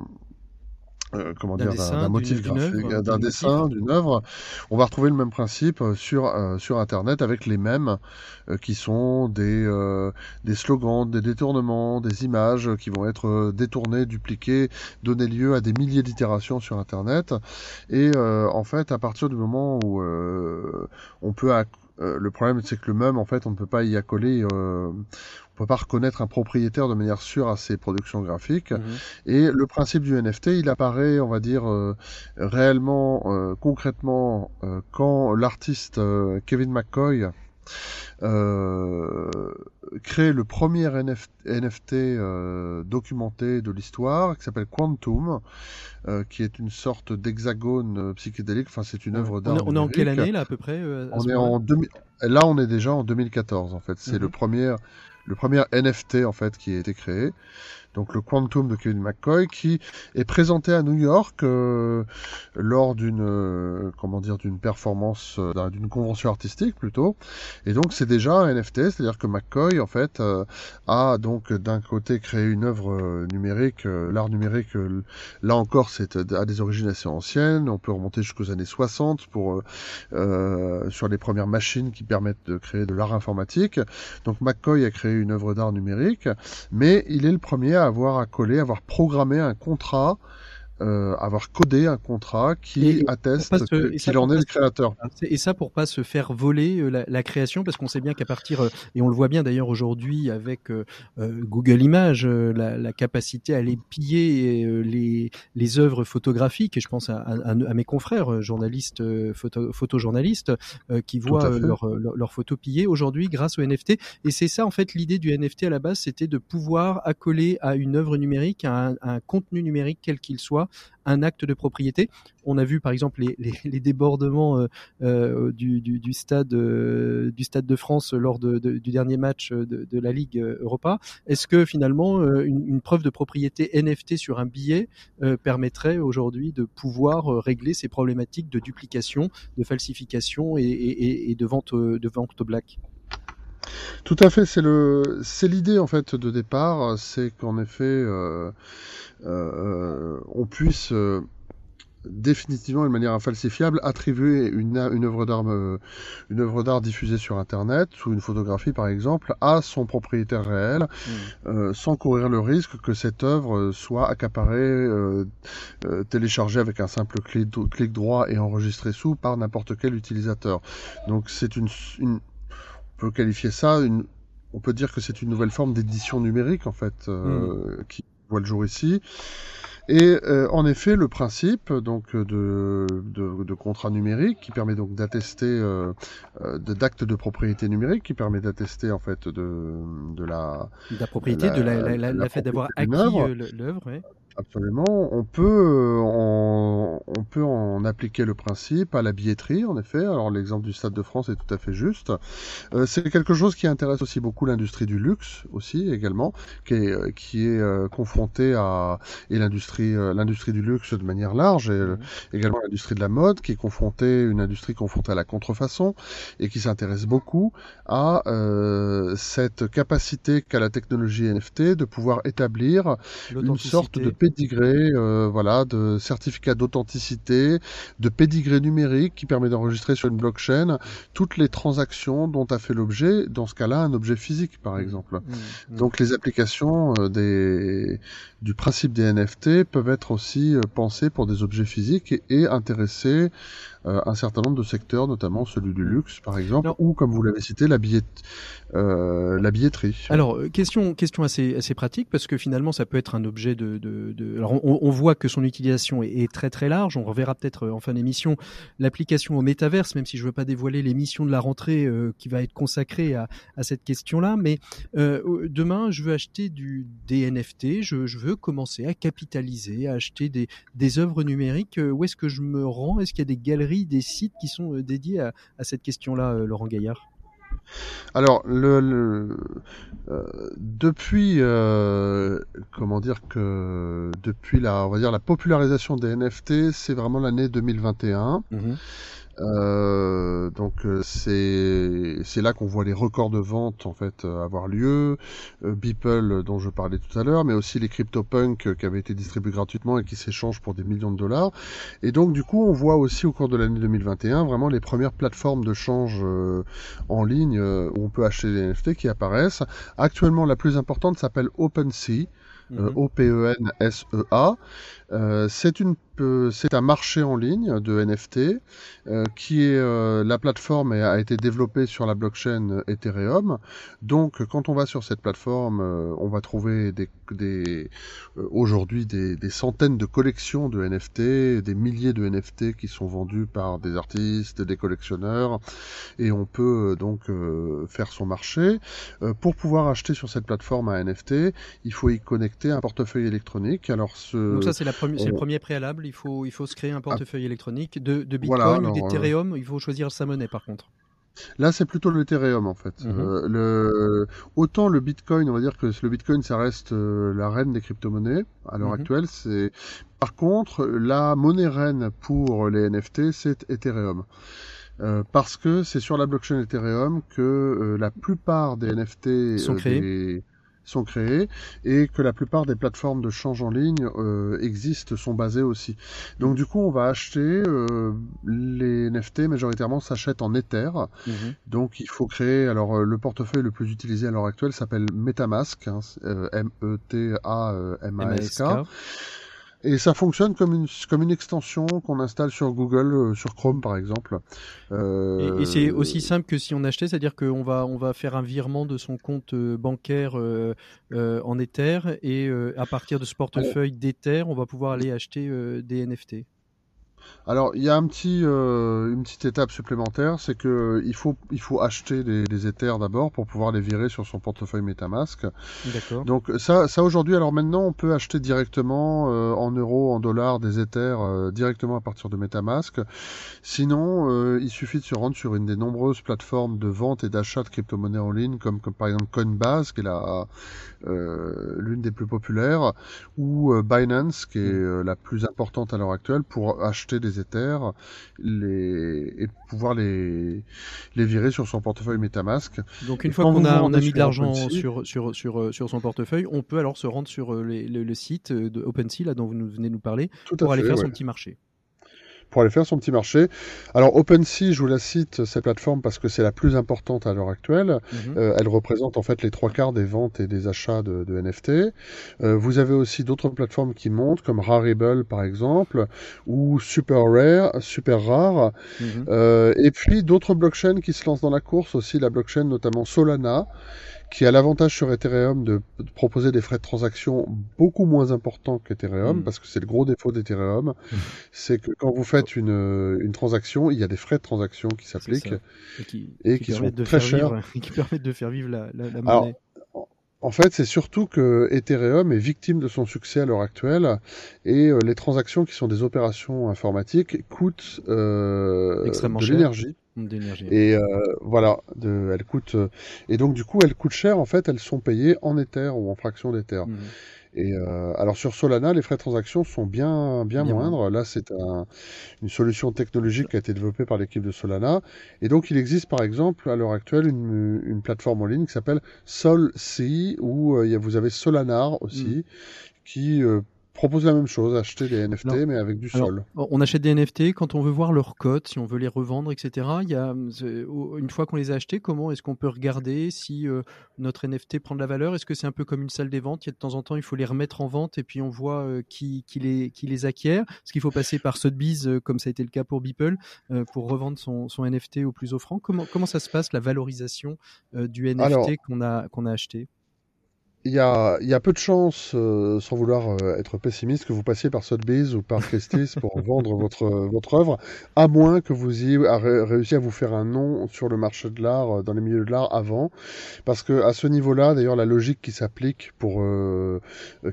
euh, comment dire, d'un motif graphique, d'un dessin, d'une œuvre, on va retrouver le même principe euh, sur euh, sur Internet avec les mêmes qui sont des des slogans, des détournements, des images qui vont être détournées, dupliquées, donner lieu à des milliers d'itérations sur Internet. Et en fait, à partir du moment où on peut le problème, c'est que le même, en fait, on ne peut pas y accoler, on peut pas reconnaître un propriétaire de manière sûre à ses productions graphiques. Mhm. Et le principe du NFT, il apparaît, on va dire, euh, réellement, euh, concrètement, euh, quand l'artiste Kevin McCoy crée le premier NFT documenté de l'histoire, qui s'appelle Quantum, qui est une sorte d'hexagone psychédélique. Enfin, c'est une œuvre d'art. On, est en quelle année là à peu près On est en Là, on est déjà en 2014 en fait. C'est le mhm. premier le premier NFT en fait qui a été créé donc le Quantum de Kevin McCoy, qui est présenté à New York euh, lors d'une euh, d'une performance euh, d'une convention artistique plutôt. Et donc c'est déjà un NFT, c'est-à-dire que McCoy en fait a donc d'un côté créé une œuvre numérique, l'art numérique là encore c'est à des origines assez anciennes, on peut remonter jusqu'aux années 60 pour sur les premières machines qui permettent de créer de l'art informatique. Donc McCoy a créé une œuvre d'art numérique, mais il est le premier à avoir accolé, avoir programmé un contrat euh, avoir codé un contrat qui atteste qu'il en est le créateur. Et ça pour pas se faire voler euh, la, création, parce qu'on sait bien qu'à partir, euh, et on le voit bien d'ailleurs aujourd'hui avec Google Images, la, capacité à aller piller les, les œuvres photographiques, et je pense à, mes confrères journalistes, photo, photojournalistes, qui voient leurs leur, photos pillées aujourd'hui grâce au NFT. Et c'est ça en fait l'idée du NFT à la base, c'était de pouvoir accoler à une œuvre numérique, à un contenu numérique quel qu'il soit, un acte de propriété. On a vu par exemple les, débordements euh, euh, du, stade euh, du stade de France lors du dernier match de, la Ligue Europa. Est-ce que finalement une, preuve de propriété NFT sur un billet permettrait aujourd'hui de pouvoir régler ces problématiques de duplication, de falsification et, de vente au black? Tout à fait, c'est le, c'est l'idée en fait de départ, c'est qu'en effet, euh, euh, on puisse euh, définitivement de manière infalsifiable attribuer une, une œuvre d'art une œuvre d'art diffusée sur internet ou une photographie par exemple à son propriétaire réel mmh. sans courir le risque que cette œuvre soit accaparée téléchargée avec un simple clic, clic droit et enregistrée sous par n'importe quel utilisateur donc c'est une, une peut qualifier ça, une, on peut dire que c'est une nouvelle forme d'édition numérique en fait euh, mm. qui voit le jour ici. Et euh, en effet, le principe donc de, de, de, contrat numérique qui permet donc d'attester euh, euh d'actes de propriété numérique qui permet d'attester en fait de, de la la propriété, de la, la, la, la fait d'avoir acquis euh, l'œuvre. Ouais. Absolument. On peut, on, on, peut en appliquer le principe à la billetterie, en effet. Alors l'exemple du Stade de France est tout à fait juste. Euh, c'est quelque chose qui intéresse aussi beaucoup l'industrie du luxe aussi également, qui est, qui est euh, confrontée à et l'industrie, euh, l'industrie du luxe de manière large, et euh, mmh. également l'industrie de la mode, qui est confrontée, une industrie confrontée à la contrefaçon et qui s'intéresse beaucoup à cette capacité qu'a la technologie NFT de pouvoir établir une sorte de pédigré, euh, voilà, de certificat d'authenticité, de pédigré numérique qui permet d'enregistrer sur une blockchain toutes les transactions dont a fait l'objet, dans ce cas-là, un objet physique, par mmh. exemple. Mmh. Mmh. Donc les applications euh, des, du principe des NFT peuvent être aussi euh, pensées pour des objets physiques et, et intéresser euh, un certain nombre de secteurs, notamment celui du luxe, par exemple, ou comme vous l'avez cité, la, billet... euh, la billetterie. Alors, euh, question, question assez, assez pratique, parce que finalement, ça peut être un objet de... de, de... Alors, on, on, voit que son utilisation est, est très très large. On reverra peut-être en fin d'émission l'application au métaverse, même si je veux pas dévoiler l'émission de la rentrée euh, qui va être consacrée à, à cette question-là. Mais demain, je veux acheter du, des NFT, je, je veux commencer à capitaliser, à acheter des, des œuvres numériques. Où est-ce que je me rends? Est-ce qu'il y a des galeries des sites qui sont euh, dédiés à, cette question-là, euh, Laurent Gaillard? Alors, le, euh, depuis, comment dire que depuis la, on va dire la popularisation des NFT, c'est vraiment l'année 2021. Euh, donc euh, c'est c'est là qu'on voit les records de vente en fait euh, avoir lieu. Beeple dont je parlais tout à l'heure, mais aussi les CryptoPunk qui avaient été distribués gratuitement et qui s'échangent pour des millions de dollars. Et donc du coup on voit aussi au cours de l'année 2021 vraiment les premières plateformes de change en ligne où on peut acheter des NFT qui apparaissent. Actuellement la plus importante s'appelle OpenSea. Mhm. O-P-E-N-S-E-A. C'est une c'est un marché en ligne de NFT euh, qui est euh, la plateforme a été développée sur la blockchain Ethereum. Donc quand on va sur cette plateforme, euh, on va trouver des, des aujourd'hui des, des, centaines de collections de NFT, des milliers de NFT qui sont vendus par des artistes, des collectionneurs, et on peut donc faire son marché. pour pouvoir acheter sur cette plateforme un NFT, il faut y connecter un portefeuille électronique. Alors ce, ça c'est le premier préalable il faut, il faut se créer un portefeuille électronique de, de Bitcoin ou d'Ethereum. Il faut choisir sa monnaie par contre. Là, c'est plutôt l'Ethereum en fait. Mhm. Euh, le... Autant le Bitcoin, on va dire que le Bitcoin, ça reste euh, la reine des crypto-monnaies à l'heure Mhm. actuelle. C'est par contre la monnaie reine pour les NFT, c'est Ethereum. Euh, parce que c'est sur la blockchain Ethereum que euh, la plupart des NFT Sont euh, créés. des- sont créés et que la plupart des plateformes de change en ligne euh, existent, sont basées aussi. Donc du coup, on va acheter euh, les NFT majoritairement s'achètent en Ether. Mhm. Donc il faut créer. Alors euh, le portefeuille le plus utilisé à l'heure actuelle s'appelle MetaMask, hein, c'est, euh, M-E-T-A-M-A-S-K. MASK. Et ça fonctionne comme une comme une extension qu'on installe sur Google, euh, sur Chrome par exemple. Euh, Et, et c'est aussi simple que si on achetait, c'est-à-dire qu'on va, on va faire un virement de son compte euh, bancaire euh, en Ether et à partir de ce portefeuille d'Ether, on va pouvoir aller acheter des NFT. Alors, il y a un petit, euh, une petite étape supplémentaire, c'est que il faut, il faut acheter des, des Ethers d'abord pour pouvoir les virer sur son portefeuille MetaMask. D'accord. Donc ça, ça aujourd'hui, alors maintenant, on peut acheter directement euh, en euros, en dollars, des Ethers euh, directement à partir de MetaMask. Sinon, il suffit de se rendre sur une des nombreuses plateformes de vente et d'achat de crypto-monnaies en ligne, comme, comme par exemple Coinbase, qui est la l'une des plus populaires, ou Binance, qui est euh, la plus importante à l'heure actuelle, pour acheter des Ethers les... et pouvoir les... les virer sur son portefeuille MetaMask. Donc une Et fois qu'on a, on a mis de l'argent sur, sur, sur, euh, sur son portefeuille, on peut alors se rendre sur euh, le, le site euh, de OpenSea, là dont vous venez de nous parler, Tout pour aller fait, faire ouais. son petit marché. Pour aller faire son petit marché. Alors OpenSea, je vous la cite, cette plateforme, parce que c'est la plus importante à l'heure actuelle. Mhm. Euh, elle représente en fait les trois quarts des ventes et des achats de, de NFT. Euh, vous avez aussi d'autres plateformes qui montent, comme Rarible par exemple, ou Super Rare, Super Rare. Mhm. Euh, et puis d'autres blockchains qui se lancent dans la course aussi, la blockchain notamment Solana, qui a l'avantage sur Ethereum de, de proposer des frais de transaction beaucoup moins importants qu'Ethereum, Mhm. parce que c'est le gros défaut d'Ethereum, Mhm. c'est que quand vous faites une, une transaction, il y a des frais de transaction qui s'appliquent. Et qui, et qui permettent sont de très chers. vivre, (laughs) qui permettent de faire vivre la, la, la Alors, monnaie. En fait, c'est surtout que Ethereum est victime de son succès à l'heure actuelle et euh, les transactions qui sont des opérations informatiques coûtent euh, Extrêmement de cher. l'énergie. d'énergie. Et euh, voilà, de, elles coûtent et donc du coup elles coûtent cher. En fait, elles sont payées en Ether ou en fraction d'Ether. Mhm. Et euh, alors sur Solana, les frais de transaction sont bien bien, Bien moindres. Là, c'est un, une solution technologique qui a été développée par l'équipe de Solana. Et donc, il existe par exemple à l'heure actuelle une, une plateforme en ligne qui s'appelle SolSea où euh, il y a- vous avez Solanar aussi qui euh, propose la même chose, acheter des NFT mais avec du alors, sol. On achète des NFT quand on veut voir leur cote, si on veut les revendre, etc. Il y a, une fois qu'on les a achetés, comment est-ce qu'on peut regarder si euh, notre NFT prend de la valeur? Est-ce que c'est un peu comme une salle des ventes? Il y a de temps en temps, il faut les remettre en vente et puis on voit euh, qui, qui, les, qui les acquiert. Est-ce qu'il faut passer par Sotheby's, euh, comme ça a été le cas pour Beeple, pour revendre son, son NFT au plus offrant? Comment, comment ça se passe, la valorisation du NFT Alors- qu'on a, qu'on a acheté? Il y a, y a peu de chances, euh, sans vouloir euh, être pessimiste, que vous passiez par Sotheby's ou par Christie's pour (laughs) vendre votre, euh, votre œuvre, à moins que vous ayez réussi à vous faire un nom sur le marché de l'art, euh, dans les milieux de l'art avant. Parce que à ce niveau-là, d'ailleurs, la logique qui s'applique pour euh,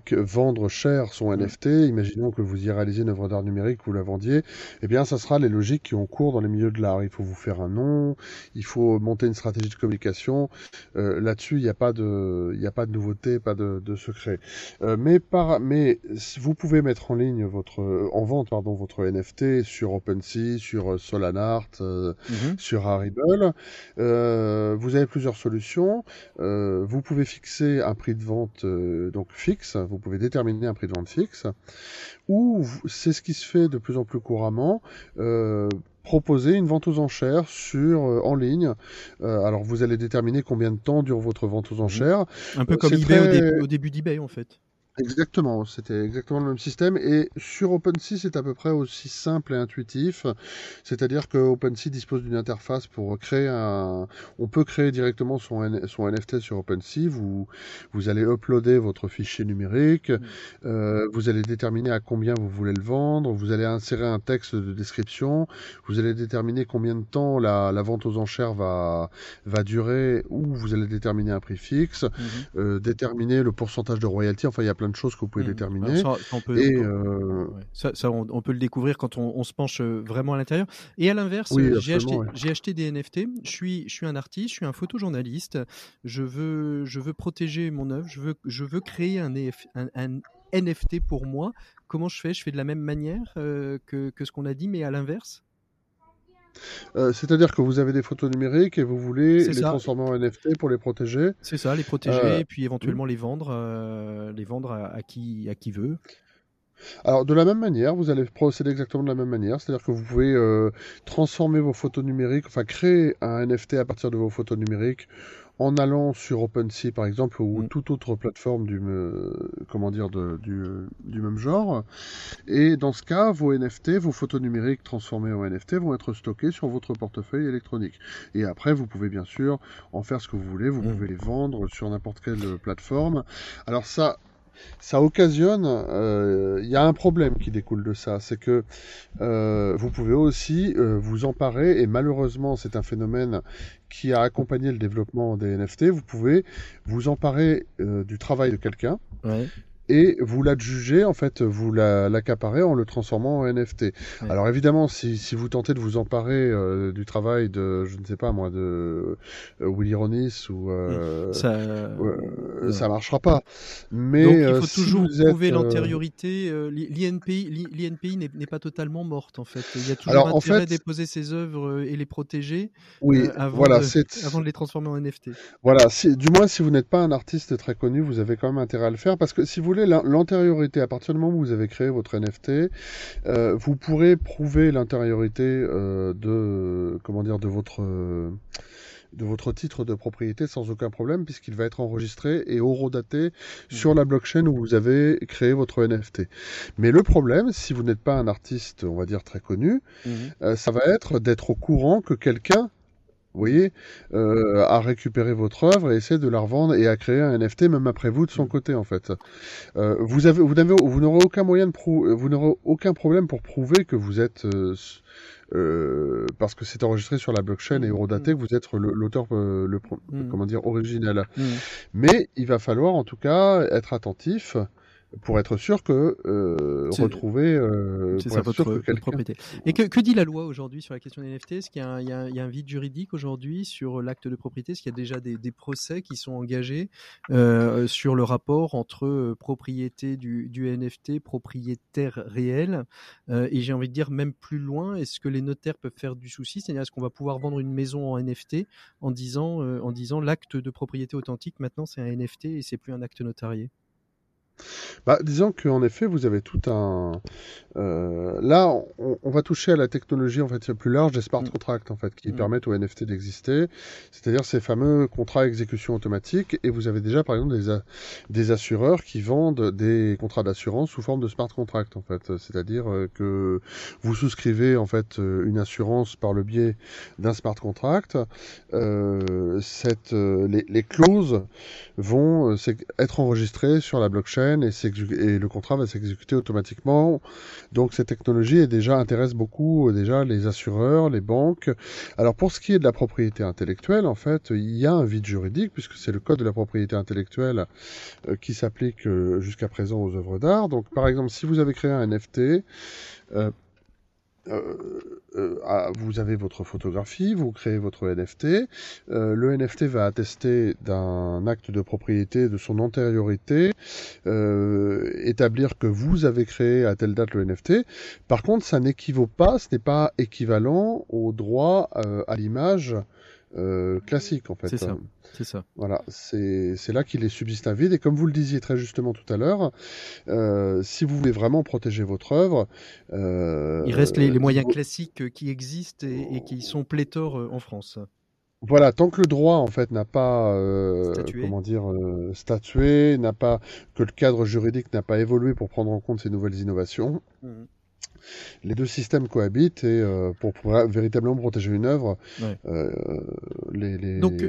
que vendre cher son NFT, imaginons que vous y réalisez une œuvre d'art numérique, vous la vendiez, eh bien, ça sera les logiques qui ont cours dans les milieux de l'art. Il faut vous faire un nom, il faut monter une stratégie de communication. Euh, Là-dessus, il n'y a pas de, il n'y a pas de nouveauté, pas de, de secret. Euh, mais par, mais vous pouvez mettre en ligne votre, euh, en vente, pardon, votre NFT sur OpenSea, sur euh, Solanart, euh, Mhm. sur Harible. Euh, vous avez plusieurs solutions. Euh, vous pouvez fixer un prix de vente euh, donc fixe. Vous pouvez déterminer un prix de vente fixe. Ou c'est ce qui se fait de plus en plus couramment. Proposer une vente aux enchères sur euh, en ligne. Euh, alors vous allez déterminer combien de temps dure votre vente aux enchères. Un peu Euh, comme eBay au, au début d'eBay, en fait. Exactement, c'était exactement le même système. Et sur OpenSea, c'est à peu près aussi simple et intuitif. C'est-à-dire que OpenSea dispose d'une interface pour créer un. On peut créer directement son, N- son NFT sur OpenSea. Vous, vous allez uploader votre fichier numérique. Euh, vous allez déterminer à combien vous voulez le vendre. Vous allez insérer un texte de description. Vous allez déterminer combien de temps la, la vente aux enchères va, va durer ou vous allez déterminer un prix fixe Mhm. euh, déterminer le pourcentage de royalty. Enfin, il y a plein plein de choses que vous pouvez Mmh. déterminer. Ça, on peut, Et on- euh, Ouais. Ça, ça, on, on peut le découvrir quand on, on se penche euh, vraiment à l'intérieur. Et à l'inverse, Oui, euh, j'ai acheté, ouais. des NFT. Je suis, je suis un artiste, je suis un photojournaliste. Je veux, je veux protéger mon œuvre. Je veux, je veux créer un, EF un, un NFT pour moi. Comment je fais? Je fais de la même manière euh, que, que ce qu'on a dit, mais à l'inverse? Euh, c'est-à-dire que vous avez des photos numériques et vous voulez les ça. transformer en NFT pour les protéger. C'est ça, les protéger Euh, et puis éventuellement les vendre, euh, les vendre à, à qui, à qui veut. Alors de la même manière, vous allez procéder exactement de la même manière, c'est-à-dire que vous pouvez transformer vos photos numériques, enfin créer un NFT à partir de vos photos numériques en allant sur OpenSea par exemple ou Mm. toute autre plateforme du me- comment dire de- du, du même genre. Et dans ce cas, vos NFT, vos photos numériques transformées en NFT vont être stockées sur votre portefeuille électronique. Et après, vous pouvez bien sûr en faire ce que vous voulez, vous Mm. pouvez les vendre sur n'importe quelle plateforme. Alors ça, ça occasionne, euh, il y a un problème qui découle de ça, c'est que euh, vous pouvez aussi euh, vous emparer, et malheureusement c'est un phénomène qui a accompagné le développement des NFT, vous pouvez vous emparer euh, du travail de quelqu'un. Et vous l'adjugez, en fait, vous la- l'accaparez en le transformant en NFT. Alors évidemment, si, si vous tentez de vous emparer euh, du travail de, je ne sais pas moi, de euh, Willy Ronis ou... euh, Ça, euh, ça marchera pas. Mais Donc il euh, faut si toujours prouver l'antériorité. l'I- L'INPI l'I- l'INPI n'est pas totalement morte en fait. Il y a toujours Alors, en intérêt à fait- déposer ses œuvres et les protéger Oui, avant, voilà, de, c'est avant de les transformer en NFT. voilà. Si, du moins, si vous n'êtes pas un artiste très connu, vous avez quand même intérêt à le faire parce que si vous voulez l'an- l'antériorité, à partir du moment où vous avez créé votre NFT, euh, vous pourrez prouver l'antériorité euh, de comment dire de votre euh, de votre titre de propriété sans aucun problème puisqu'il va être enregistré et horodaté sur la blockchain où vous avez créé votre NFT. Mais le problème, si vous n'êtes pas un artiste, on va dire très connu, euh, ça va être d'être au courant que quelqu'un, vous voyez, euh, a récupéré votre œuvre et essaie de la revendre et a créé un NFT même après vous de son côté en fait. Euh, vous avez, vous n'avez, vous n'aurez aucun moyen de prou- vous n'aurez aucun problème pour prouver que vous êtes euh, euh, parce que c'est enregistré sur la blockchain et horodaté que vous êtes le- l'auteur, euh, le, Mhm. comment dire, original. Mais il va falloir en tout cas être attentif pour être sûr que euh, retrouver, euh, pour être sûr que propriété. Et que, que dit la loi aujourd'hui sur la question des NFT Est-ce qu'il y, a un- y y a vide juridique aujourd'hui sur l'acte de propriété? Est-ce qu'il y a déjà des, des procès qui sont engagés euh, sur le rapport entre euh, propriété du, du NFT, propriétaire réel Et j'ai envie de dire même plus loin, est-ce que les notaires peuvent faire du souci? C'est-à-dire est-ce qu'on va pouvoir vendre une maison en NFT en disant, en disant l'acte de propriété authentique maintenant c'est un NFT et c'est plus un acte notarié? Bah, disons qu'en effet, vous avez tout un. euh, là, on, on va toucher à la technologie en fait plus large des smart Mm. contracts en fait, qui Mm. permettent aux NFT d'exister, c'est-à-dire ces fameux contrats à exécution automatique. Et vous avez déjà, par exemple, des, assureurs qui vendent des contrats d'assurance sous forme de smart contract en fait, c'est-à-dire euh, que vous souscrivez en fait euh, une assurance par le biais d'un smart contract. Euh, cette, les, les clauses vont être enregistrées sur la blockchain et, le contrat va s'exécuter automatiquement. Donc cette technologie est déjà intéresse beaucoup euh, déjà les assureurs, les banques. Alors pour ce qui est de la propriété intellectuelle, en fait, il y a un vide juridique puisque c'est le code de la propriété intellectuelle euh, qui s'applique euh, jusqu'à présent aux œuvres d'art. Donc par exemple, si vous avez créé un NFT, euh, euh, ah, vous avez votre photographie, vous créez votre NFT, euh, le NFT va attester d'un acte de propriété, de son antériorité, établir que vous avez créé à telle date le NFT. Par contre, ça n'équivaut pas, ce n'est pas équivalent au droit à l'image euh, classique en fait. C'est ça. C'est ça. Voilà, c'est c'est là qu'il est subsiste un vide. Et comme vous le disiez très justement tout à l'heure, euh, si vous voulez vraiment protéger votre œuvre, euh, Il reste les, les moyens vous- classiques qui existent et, et qui sont pléthores en France. Voilà, tant que le droit en fait n'a pas, euh, Statué. comment dire, euh, statué, n'a pas que le cadre juridique n'a pas évolué pour prendre en compte ces nouvelles innovations, Mhm. Les deux systèmes cohabitent et euh, pour pouvoir véritablement protéger une œuvre, Ouais. euh, les, les- Donc,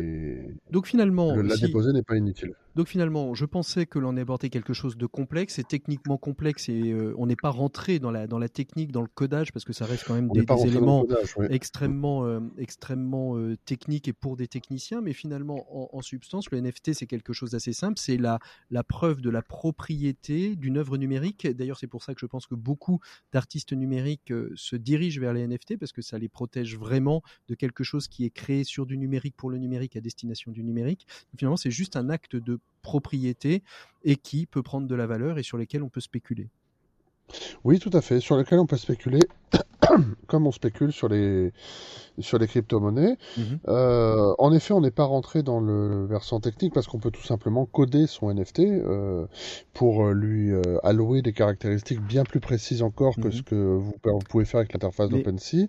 Donc finalement, le- la si, déposer n'est pas inutile. Donc finalement, je pensais que l'on abordait quelque chose de complexe, et techniquement complexe, et euh, on n'est pas rentré dans la, dans la technique, dans le codage, parce que ça reste quand même des, éléments extrêmement, euh, extrêmement euh, techniques et pour des techniciens. Mais finalement, en, en substance, le NFT, c'est quelque chose d'assez simple. C'est la, la preuve de la propriété d'une œuvre numérique. D'ailleurs, c'est pour ça que je pense que beaucoup d'artistes numériques se dirigent vers les NFT, parce que ça les protège vraiment de quelque chose qui est créé sur du numérique pour le numérique à destination du numérique. finalement, c'est juste un acte de propriété et qui peut prendre de la valeur et sur lesquels on peut spéculer. Oui, tout à fait, sur lesquels on peut spéculer. (clears throat) comme on spécule sur les, sur les crypto-monnaies. Mhm. Euh, en effet, on n'est pas rentré dans le versant technique parce qu'on peut tout simplement coder son NFT euh, pour lui euh, allouer des caractéristiques bien plus précises encore que mhm. ce que vous, pouvez faire avec l'interface d'OpenSea.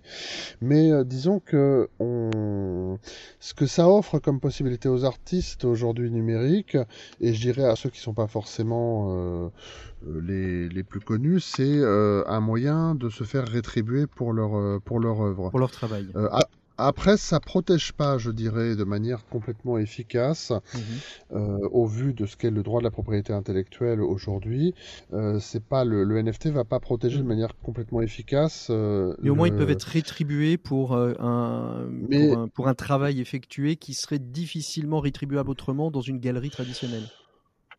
Mais disons que on... ce que ça offre comme possibilité aux artistes aujourd'hui numériques, et je dirais à ceux qui ne sont pas forcément les, les, plus connus, c'est un moyen de se faire rétribuer pour leur, euh, pour leur œuvre. Pour leur travail. Euh, après, ça protège pas, je dirais, de manière complètement efficace, mhm. euh, au vu de ce qu'est le droit de la propriété intellectuelle aujourd'hui. c'est pas le, le, NFT va pas protéger de mhm. manière complètement efficace. Mais au moins, ils peuvent être rétribués pour, un, pour, un, pour un travail effectué qui serait difficilement rétribuable autrement dans une galerie traditionnelle.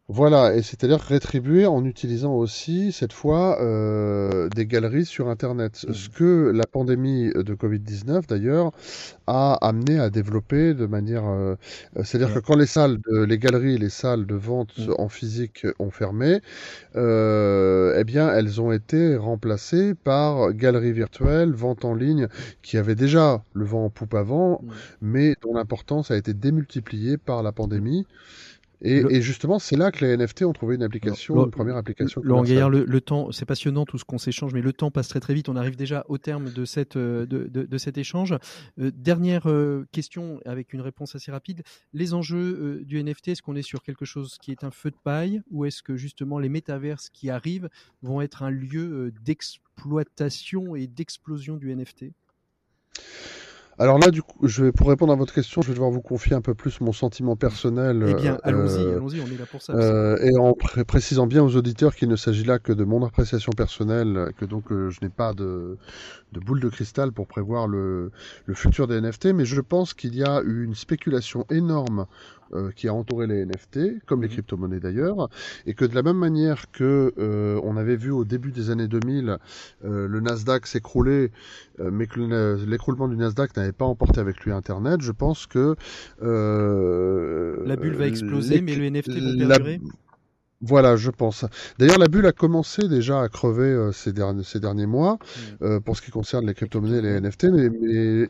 Voilà, et c'est-à-dire rétribuer en utilisant aussi, cette fois, euh, des galeries sur Internet. Mmh. Ce que la pandémie de Covid-19, d'ailleurs, a amené à développer de manière... Euh, c'est-à-dire que quand les salles, de, les galeries, les salles de vente mmh. en physique ont fermé, euh, eh bien, elles ont été remplacées par galeries virtuelles, vente en ligne, qui avaient déjà le vent en poupe avant, mmh. mais dont l'importance a été démultipliée par la pandémie. Et, justement, c'est là que les NFT ont trouvé une application, une première application. Laurent Gaillard, le, temps, c'est passionnant tout ce qu'on s'échange, mais le temps passe très très vite. On arrive déjà au terme de, cette, euh, de, de, cet échange. Euh, dernière euh, question avec une réponse assez rapide. Les enjeux du NFT, est-ce qu'on est sur quelque chose qui est un feu de paille ou est-ce que justement les métaverses qui arrivent vont être un lieu d'exploitation et d'explosion du NFT alors là, du coup, je vais, pour répondre à votre question, je vais devoir vous confier un peu plus mon sentiment personnel. Eh bien, allons-y, euh, allons-y, on est là pour ça. Euh, et en précisant bien aux auditeurs qu'il ne s'agit là que de mon appréciation personnelle, que donc euh, je n'ai pas de, de boule de cristal pour prévoir le, le futur des NFT, mais je pense qu'il y a eu une spéculation énorme euh, qui a entouré les NFT, comme les mhm. crypto-monnaies d'ailleurs, et que de la même manière que euh, on avait vu au début des années 2000 euh, le Nasdaq s'écrouler, mais que l'écroulement du Nasdaq n'avait pas emporté avec lui Internet, je pense que la bulle va exploser, mais le NFT va perdurer. Voilà, je pense. D'ailleurs, la bulle a commencé déjà à crever ces, derniers, ces derniers mois, mhm. pour ce qui concerne les crypto-monnaies et les NFT, mais, mais,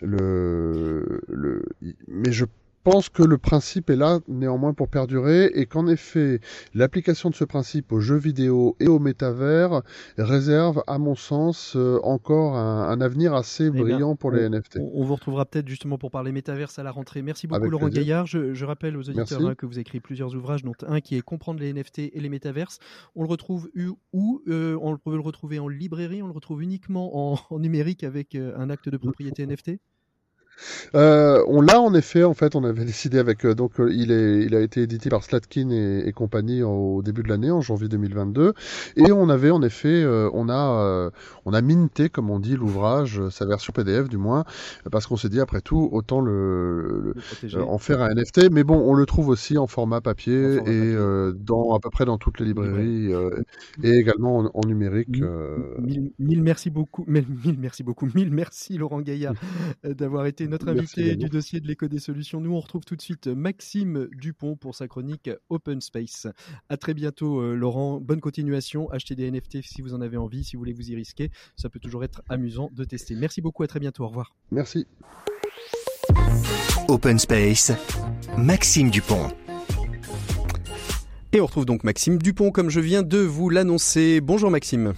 le, le, mais je pense que le principe est là néanmoins pour perdurer et qu'en effet l'application de ce principe aux jeux vidéo et au métavers réserve à mon sens euh, encore un, avenir assez eh brillant pour les NFT. On, vous retrouvera peut-être justement pour parler métavers à la rentrée. Merci beaucoup Laurent Gaillard. Je, rappelle aux auditeurs hein, que vous écrivez plusieurs ouvrages dont un qui est Comprendre les NFT et les métaverses. On le retrouve où euh, On peut le retrouver en librairie, on le retrouve uniquement en, numérique avec euh, un acte de propriété NFT euh, on l'a en effet, en fait, on avait (laughs) décidé avec euh, donc euh, il est il a été édité par Slatkin et, compagnie au début de l'année en janvier 2022 et on avait en effet on a on a minté comme on dit l'ouvrage sa version PDF du moins parce qu'on s'est dit après tout autant le, en faire un NFT mais bon on le trouve aussi en format papier et dans à peu près dans toutes les librairies et également en, numérique. Mille, merci beaucoup, mille merci beaucoup, mille merci Laurent Gaillard (laughs) d'avoir été notre invité du dossier de l'éco des solutions. Nous, on retrouve tout de suite Maxime Dupont pour sa chronique Open Space. À très bientôt, euh, Laurent. Bonne continuation. Achetez des NFT si vous en avez envie, si vous voulez vous y risquer. Ça peut toujours être amusant de tester. Merci beaucoup. À très bientôt. Au revoir. Merci. Open Space, Maxime Dupont. Et on retrouve donc Maxime Dupont, comme je viens de vous l'annoncer. Bonjour Maxime.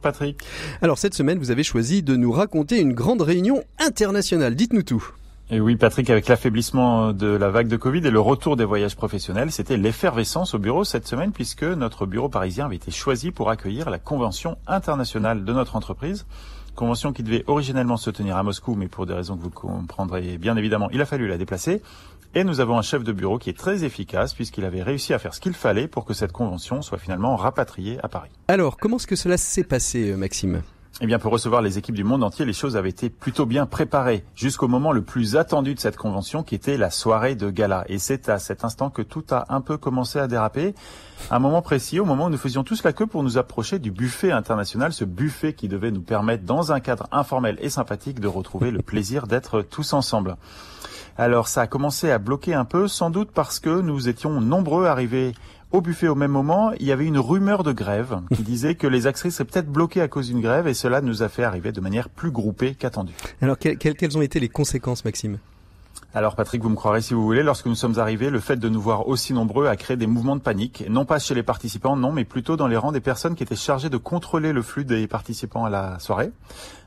Patrick. Alors cette semaine, vous avez choisi de nous raconter une grande réunion internationale. Dites-nous tout. Et oui, Patrick, avec l'affaiblissement de la vague de Covid et le retour des voyages professionnels, c'était l'effervescence au bureau cette semaine puisque notre bureau parisien avait été choisi pour accueillir la convention internationale de notre entreprise. Convention qui devait originellement se tenir à Moscou, mais pour des raisons que vous comprendrez bien évidemment, il a fallu la déplacer. Et nous avons un chef de bureau qui est très efficace puisqu'il avait réussi à faire ce qu'il fallait pour que cette convention soit finalement rapatriée à Paris. Alors, comment est-ce que cela s'est passé, euh, Maxime? Eh bien, pour recevoir les équipes du monde entier, les choses avaient été plutôt bien préparées, jusqu'au moment le plus attendu de cette convention, qui était la soirée de gala. Et c'est à cet instant que tout a un peu commencé à déraper. Un moment précis, au moment où nous faisions tous la queue pour nous approcher du buffet international, ce buffet qui devait nous permettre, dans un cadre informel et sympathique, de retrouver le (laughs) plaisir d'être tous ensemble. Alors ça a commencé à bloquer un peu, sans doute parce que nous étions nombreux arrivés au buffet au même moment, il y avait une rumeur de grève qui (laughs) disait que les actrices seraient peut-être bloquées à cause d'une grève et cela nous a fait arriver de manière plus groupée qu'attendu. Alors quelles ont été les conséquences, Maxime? Alors Patrick, vous me croirez si vous voulez, lorsque nous sommes arrivés, le fait de nous voir aussi nombreux a créé des mouvements de panique, non pas chez les participants, non, mais plutôt dans les rangs des personnes qui étaient chargées de contrôler le flux des participants à la soirée.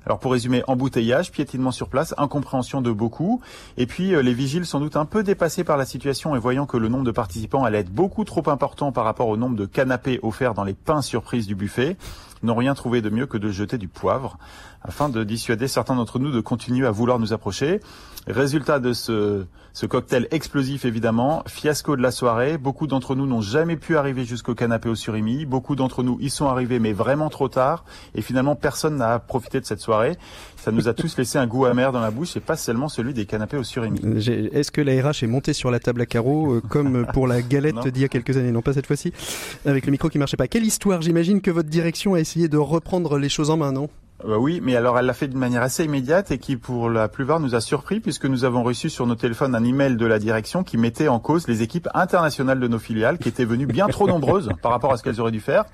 Alors pour résumer, embouteillage, piétinement sur place, incompréhension de beaucoup, et puis euh, les vigiles sans doute un peu dépassés par la situation et voyant que le nombre de participants allait être beaucoup trop important par rapport au nombre de canapés offerts dans les pains surprises du buffet, n'ont rien trouvé de mieux que de jeter du poivre afin de dissuader certains d'entre nous de continuer à vouloir nous approcher. Résultat de ce, ce cocktail explosif évidemment, fiasco de la soirée, beaucoup d'entre nous n'ont jamais pu arriver jusqu'au canapé au surimi, beaucoup d'entre nous y sont arrivés mais vraiment trop tard. Et finalement personne n'a profité de cette soirée. Ça nous a tous (laughs) laissé un goût amer dans la bouche et pas seulement celui des canapés au surimi. Est-ce que la RH est montée sur la table à carreaux euh, comme pour la galette (laughs) d'il y a quelques années? Non pas cette fois-ci, avec le micro qui marchait pas. Quelle histoire. J'imagine que votre direction a essayé de reprendre les choses en main, non? Euh, oui, mais alors elle l'a fait d'une manière assez immédiate et qui pour la plupart nous a surpris puisque nous avons reçu sur nos téléphones un email de la direction qui mettait en cause les équipes internationales de nos filiales qui étaient venues bien trop nombreuses par rapport à ce qu'elles auraient dû faire.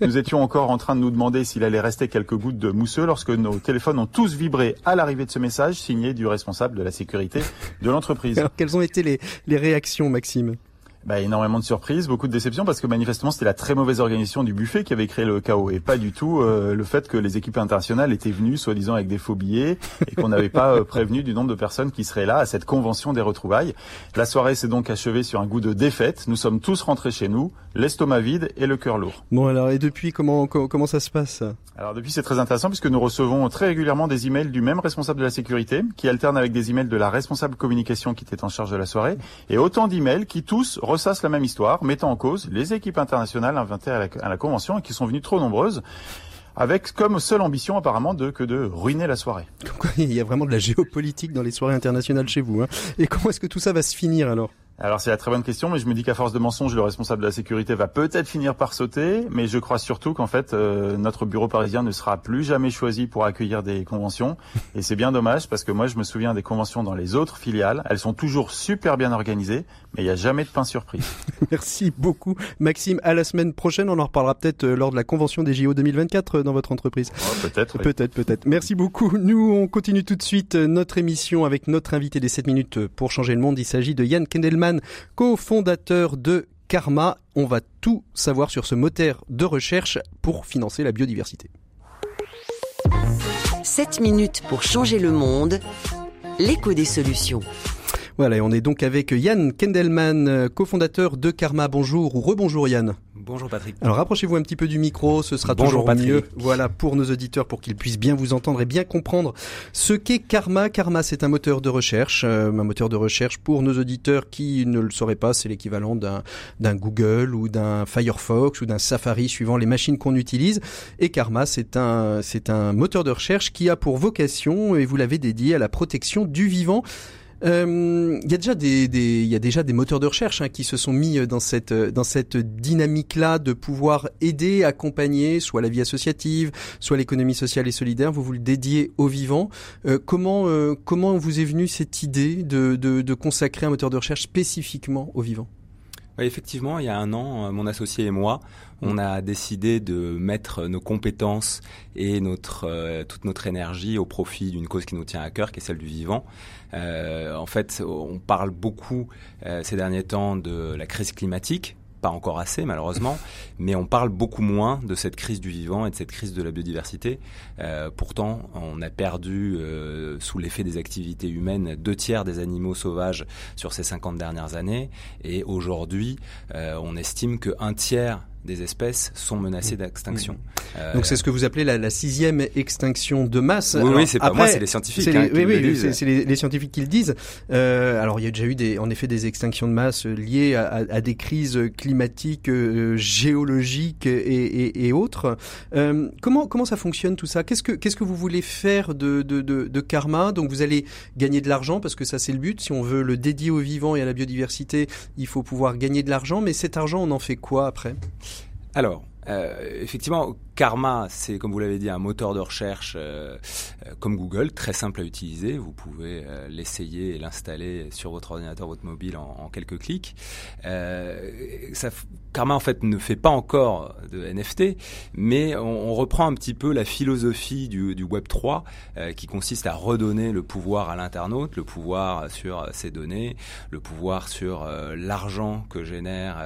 Nous étions encore en train de nous demander s'il allait rester quelques gouttes de mousseux lorsque nos téléphones ont tous vibré à l'arrivée de ce message signé du responsable de la sécurité de l'entreprise. Quelles ont été les réactions Maxime? Bah, énormément de surprises, beaucoup de déceptions parce que manifestement c'était la très mauvaise organisation du buffet qui avait créé le chaos et pas du tout euh, le fait que les équipes internationales étaient venues soi-disant avec des faux billets et qu'on n'avait pas euh, prévenu du nombre de personnes qui seraient là à cette convention des retrouvailles. La soirée s'est donc achevée sur un goût de défaite. Nous sommes tous rentrés chez nous, l'estomac vide et le cœur lourd. Bon alors et depuis comment comment ça se passe? Alors depuis c'est très intéressant puisque nous recevons très régulièrement des emails du même responsable de la sécurité qui alterne avec des emails de la responsable communication qui était en charge de la soirée et autant d'emails qui tous ressassent la même histoire, mettant en cause les équipes internationales inventées à la, Convention et qui sont venues trop nombreuses avec comme seule ambition apparemment de que de ruiner la soirée. Il y a vraiment de la géopolitique dans les soirées internationales chez vous. Hein. Et comment est-ce que tout ça va se finir alors? Alors c'est la très bonne question, mais je me dis qu'à force de mensonges, le responsable de la sécurité va peut-être finir par sauter, mais je crois surtout qu'en fait euh, notre bureau parisien ne sera plus jamais choisi pour accueillir des conventions, (laughs) et c'est bien dommage parce que moi je me souviens des conventions dans les autres filiales, elles sont toujours super bien organisées, mais il n'y a jamais de pain surprise. (laughs) Merci beaucoup Maxime. À la semaine prochaine, on en reparlera peut-être euh, lors de la convention des JO 2024 euh, dans votre entreprise. peut-être. Peut-être, peut-être. Merci beaucoup. Nous on continue tout de suite notre émission avec notre invité des 7 minutes pour changer le monde. Il s'agit de Yann Kendelman cofondateur de Karma. On va tout savoir sur ce moteur de recherche pour financer la biodiversité. 7 minutes pour changer le monde. L'écho des solutions. Voilà, et on est donc avec Yann Kendelman, cofondateur de Karma. Bonjour ou rebonjour Yann. Bonjour Patrick. Alors rapprochez-vous un petit peu du micro, ce sera toujours mieux. Voilà pour nos auditeurs pour qu'ils puissent bien vous entendre et bien comprendre ce qu'est Karma. Karma, c'est un moteur de recherche, euh, un moteur de recherche pour nos auditeurs qui ne le sauraient pas, c'est l'équivalent d'un d'un Google ou d'un Firefox ou d'un Safari suivant les machines qu'on utilise. Et Karma, c'est un c'est un moteur de recherche qui a pour vocation et vous l'avez dédié à la protection du vivant. Euh, il y a déjà des, des, y a déjà des moteurs de recherche hein, qui se sont mis dans cette dans cette dynamique-là de pouvoir aider, accompagner, soit la vie associative, soit l'économie sociale et solidaire. Vous vous le dédiez aux vivants. Euh, comment euh, vous est venue cette idée de, de, de consacrer un moteur de recherche spécifiquement aux Effectivement, il y a un an, mon associé et moi, on a décidé de mettre nos compétences et euh, toute notre énergie au profit d'une cause qui nous tient à cœur, qui est celle du vivant. Euh, en fait, on parle beaucoup euh, ces derniers temps de la crise climatique, pas encore assez malheureusement, (laughs) mais on parle beaucoup moins de cette crise du vivant et de cette crise de la biodiversité. Euh, pourtant, on a perdu, euh, sous l'effet des activités humaines, deux tiers des animaux sauvages sur ces 50 dernières années, et aujourd'hui, euh, on estime qu'un tiers des espèces sont menacées d'extinction. Euh, Donc c'est ce que vous appelez la, la sixième extinction de masse. Oui, oui c'est pas moi, c'est les scientifiques. C'est hein, oui, oui, c'est les, les, scientifiques qui le disent. Euh, alors il y a déjà eu des, en effet des extinctions de masse liées à, à, à des crises climatiques, euh, géologiques et, et, et autres. Comment comment ça fonctionne tout ça? Qu'est-ce que qu'est-ce que vous voulez faire de, de, de, de karma? Donc vous allez gagner de l'argent parce que ça c'est le but. Si on veut le dédier aux vivants et à la biodiversité, il faut pouvoir gagner de l'argent. Mais cet argent, on en fait quoi après? Alors, euh, effectivement, Karma, c'est comme vous l'avez dit un moteur de recherche euh, euh, comme Google, très simple à utiliser. Vous pouvez euh, l'essayer et l'installer sur votre ordinateur, votre mobile en, quelques clics. Karma en fait ne fait pas encore de NFT, mais on, reprend un petit peu la philosophie du, Web 3 qui consiste à redonner le pouvoir à l'internaute, le pouvoir sur ses données, le pouvoir sur l'argent que génèrent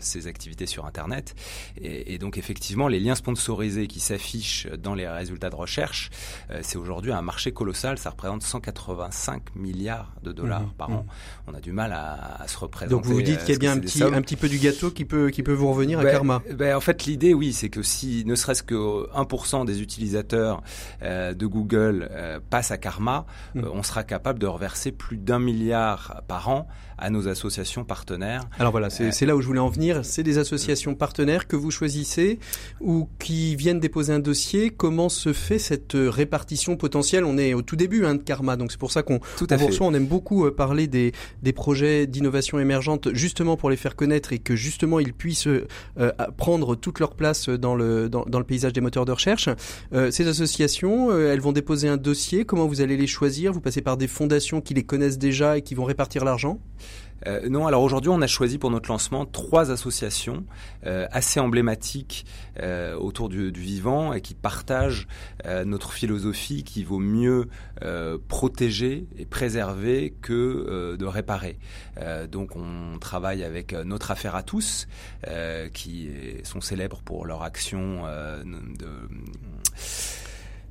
ces activités sur Internet. Et, et donc effectivement, les liens sponsorisés qui s'affiche dans les résultats de recherche, euh, c'est aujourd'hui un marché colossal. Ça représente 185 milliards de dollars mmh, par mmh. an. On a du mal à, à se représenter. Donc vous vous dites qu'il y a bien un petit, un petit peu du gâteau qui peut, qui peut vous revenir ben, à Karma. Ben, en fait, l'idée, oui, c'est que si ne serait-ce que 1% des utilisateurs euh, de Google euh, passent à Karma, Mmh. euh, on sera capable de reverser plus d'un milliard par an à nos associations partenaires. Alors voilà, c'est Euh, c'est là où je voulais en venir. C'est des associations partenaires que vous choisissez ou qui viennent déposer un dossier. Comment se fait cette euh, répartition potentielle? On est au tout début hein, de Karma, donc c'est pour ça qu'on Tout on à reçoit. On aime beaucoup euh, parler des, des projets d'innovation émergente, justement pour les faire connaître et que justement ils puissent euh, euh, prendre toute leur place dans le, dans, dans le paysage des moteurs de recherche. Euh, ces associations, euh, elles vont déposer un dossier. Comment vous allez les choisir? Vous passez par des fondations qui les connaissent déjà et qui vont répartir l'argent? Euh, non, alors aujourd'hui, on a choisi pour notre lancement trois associations euh, assez emblématiques euh, autour du, vivant et qui partagent euh, notre philosophie qui vaut mieux protéger et préserver que de réparer. Donc, on travaille avec notre affaire à tous, qui sont célèbres pour leur action de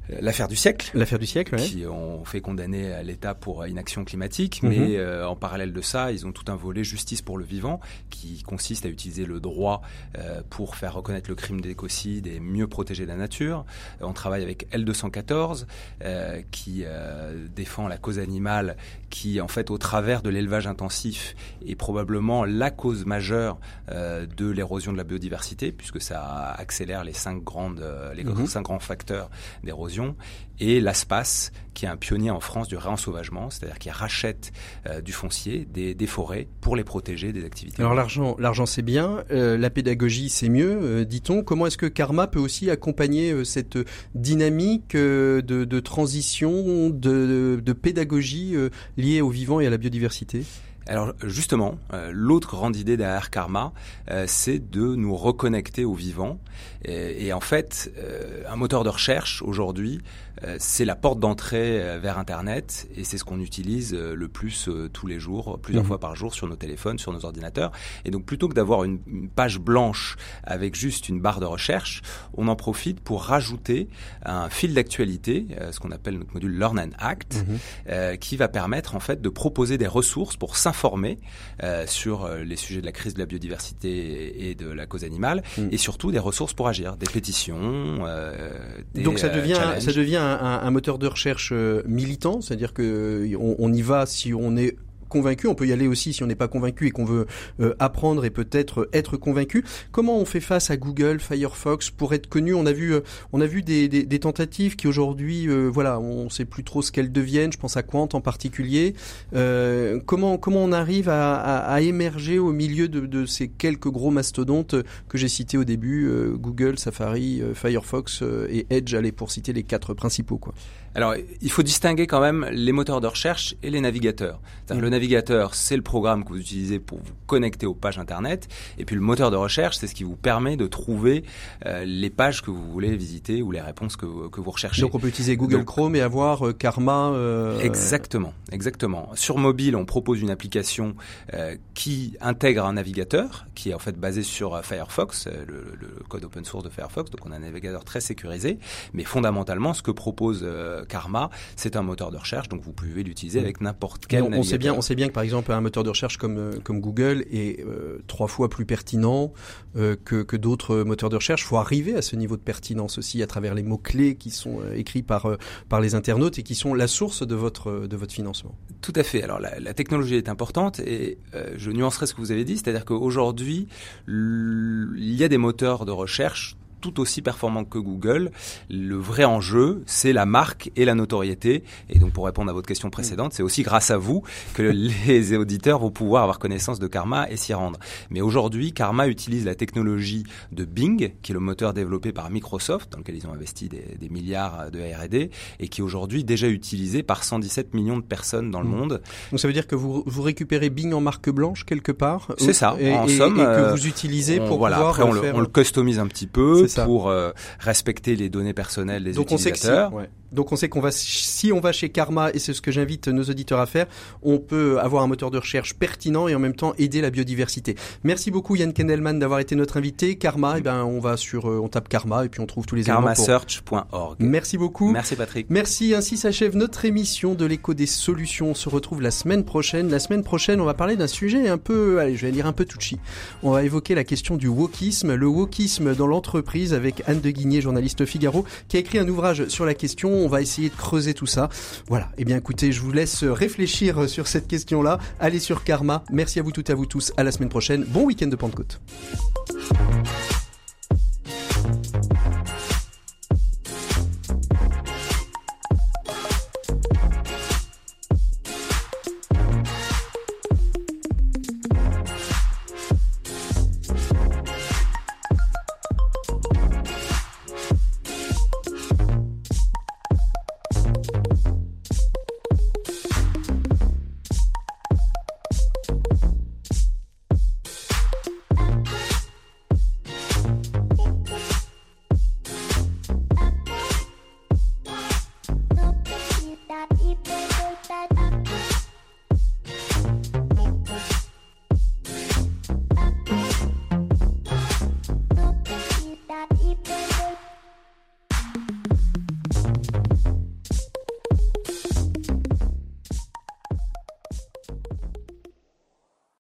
l'affaire du siècle. L'affaire du siècle, ouais. Qui ont fait condamner l'État pour inaction climatique, Mhm. mais euh, en parallèle de ça, ils ont tout un volet justice pour le vivant qui consiste à utiliser le droit euh, pour faire reconnaître le crime d'écocide et mieux protéger la nature. On travaille avec L214 euh, qui défend la cause animale qui, en fait, au travers de l'élevage intensif, est probablement la cause majeure de l'érosion de la biodiversité, puisque ça accélère les cinq grandes, les Mhm. cinq grands facteurs d'érosion, et l'ASPAS, qui est un pionnier en France du réensauvagement, c'est-à-dire qui rachète euh, du foncier, des, forêts, pour les protéger des activités. Alors l'argent, l'argent c'est bien, euh, la pédagogie c'est mieux, euh, dit-on. Comment est-ce que Karma peut aussi accompagner cette dynamique de, transition, de, pédagogie liée au vivant et à la biodiversité? Alors justement, euh, l'autre grande idée derrière Karma, euh, c'est de nous reconnecter au vivant. Et, et en fait, euh, un moteur de recherche aujourd'hui, euh, c'est la porte d'entrée euh, vers Internet et c'est ce qu'on utilise euh, le plus tous les jours, plusieurs Mhm. fois par jour sur nos téléphones, sur nos ordinateurs. Et donc plutôt que d'avoir une, une page blanche avec juste une barre de recherche, on en profite pour rajouter un fil d'actualité, euh, ce qu'on appelle notre module Learn and Act, euh, qui va permettre en fait de proposer des ressources pour s'informer euh, sur euh, les sujets de la crise de la biodiversité et de la cause animale, Mm. et surtout des ressources pour agir, des pétitions, euh, des Donc ça devient, ça devient un, un- un moteur de recherche militant, c'est-à-dire que on, on y va si on est convaincu, on peut y aller aussi si on n'est pas convaincu et qu'on veut euh, apprendre et peut-être être convaincu. Comment on fait face à Google, Firefox pour être connu? On a vu, euh, on a vu des, des, des tentatives qui aujourd'hui, euh, voilà, on sait plus trop ce qu'elles deviennent. Je pense à Quant en particulier. Euh, comment comment on arrive à, à, à émerger au milieu de, de, ces quelques gros mastodontes que j'ai cités au début euh, Google, Safari, euh, Firefox euh, et Edge, allez pour citer les quatre principaux quoi. Alors, il faut distinguer quand même les moteurs de recherche et les navigateurs. Mmh. Le navigateur, c'est le programme que vous utilisez pour vous connecter aux pages Internet. Et puis le moteur de recherche, c'est ce qui vous permet de trouver euh, les pages que vous voulez visiter ou les réponses que, que vous recherchez. Donc on peut utiliser Google Donc, Chrome et avoir euh, Karma. euh, Exactement, exactement. Sur mobile, on propose une application euh, qui intègre un navigateur, qui est en fait basé sur euh, Firefox, le, le code open source de Firefox. Donc on a un navigateur très sécurisé, mais fondamentalement, ce que propose euh, Karma, c'est un moteur de recherche, donc vous pouvez l'utiliser avec n'importe quel. On, on, sait bien, on sait bien que par exemple un moteur de recherche comme comme Google est trois fois plus pertinent que, que d'autres moteurs de recherche. Il faut arriver à ce niveau de pertinence aussi à travers les mots clés qui sont écrits par par les internautes et qui sont la source de votre de votre financement. Tout à fait. Alors la, la technologie est importante et je nuancerai ce que vous avez dit, c'est-à-dire qu'aujourd'hui il y a des moteurs de recherche tout aussi performant que Google. Le vrai enjeu, c'est la marque et la notoriété. Et donc, pour répondre à votre question précédente, c'est aussi grâce à vous que (laughs) les auditeurs vont pouvoir avoir connaissance de Karma et s'y rendre. Mais aujourd'hui, Karma utilise la technologie de Bing, qui est le moteur développé par Microsoft, dans lequel ils ont investi des, des milliards de R&D, et qui est aujourd'hui déjà utilisé par 117 millions de personnes dans le mmh. monde. Donc, ça veut dire que vous, vous récupérez Bing en marque blanche quelque part C'est ça, et, en somme. Et que vous utilisez pour voilà, pouvoir après, on, faire... le, on le customise un petit peu pour euh, respecter les données personnelles des Donc utilisateurs. On sait que si, ouais. Donc on sait qu'on va si on va chez Karma et c'est ce que j'invite nos auditeurs à faire, on peut avoir un moteur de recherche pertinent et en même temps aider la biodiversité. Merci beaucoup Yann Kendelman d'avoir été notre invité. Karma, eh ben on va sur on tape Karma et puis on trouve tous les karmasearch.org. Merci beaucoup. Merci Patrick. Merci. Ainsi s'achève notre émission de l'écho des solutions. On se retrouve la semaine prochaine. La semaine prochaine, on va parler d'un sujet un peu, allez, je vais dire un peu touchy. On va évoquer la question du wokisme, le wokisme dans l'entreprise avec Anne de Guigné, journaliste Figaro, qui a écrit un ouvrage sur la question on va essayer de creuser tout ça. Voilà. Eh bien, écoutez, je vous laisse réfléchir sur cette question-là. Allez sur Karma. Merci à vous toutes et à vous tous. À la semaine prochaine. Bon week-end de Pentecôte.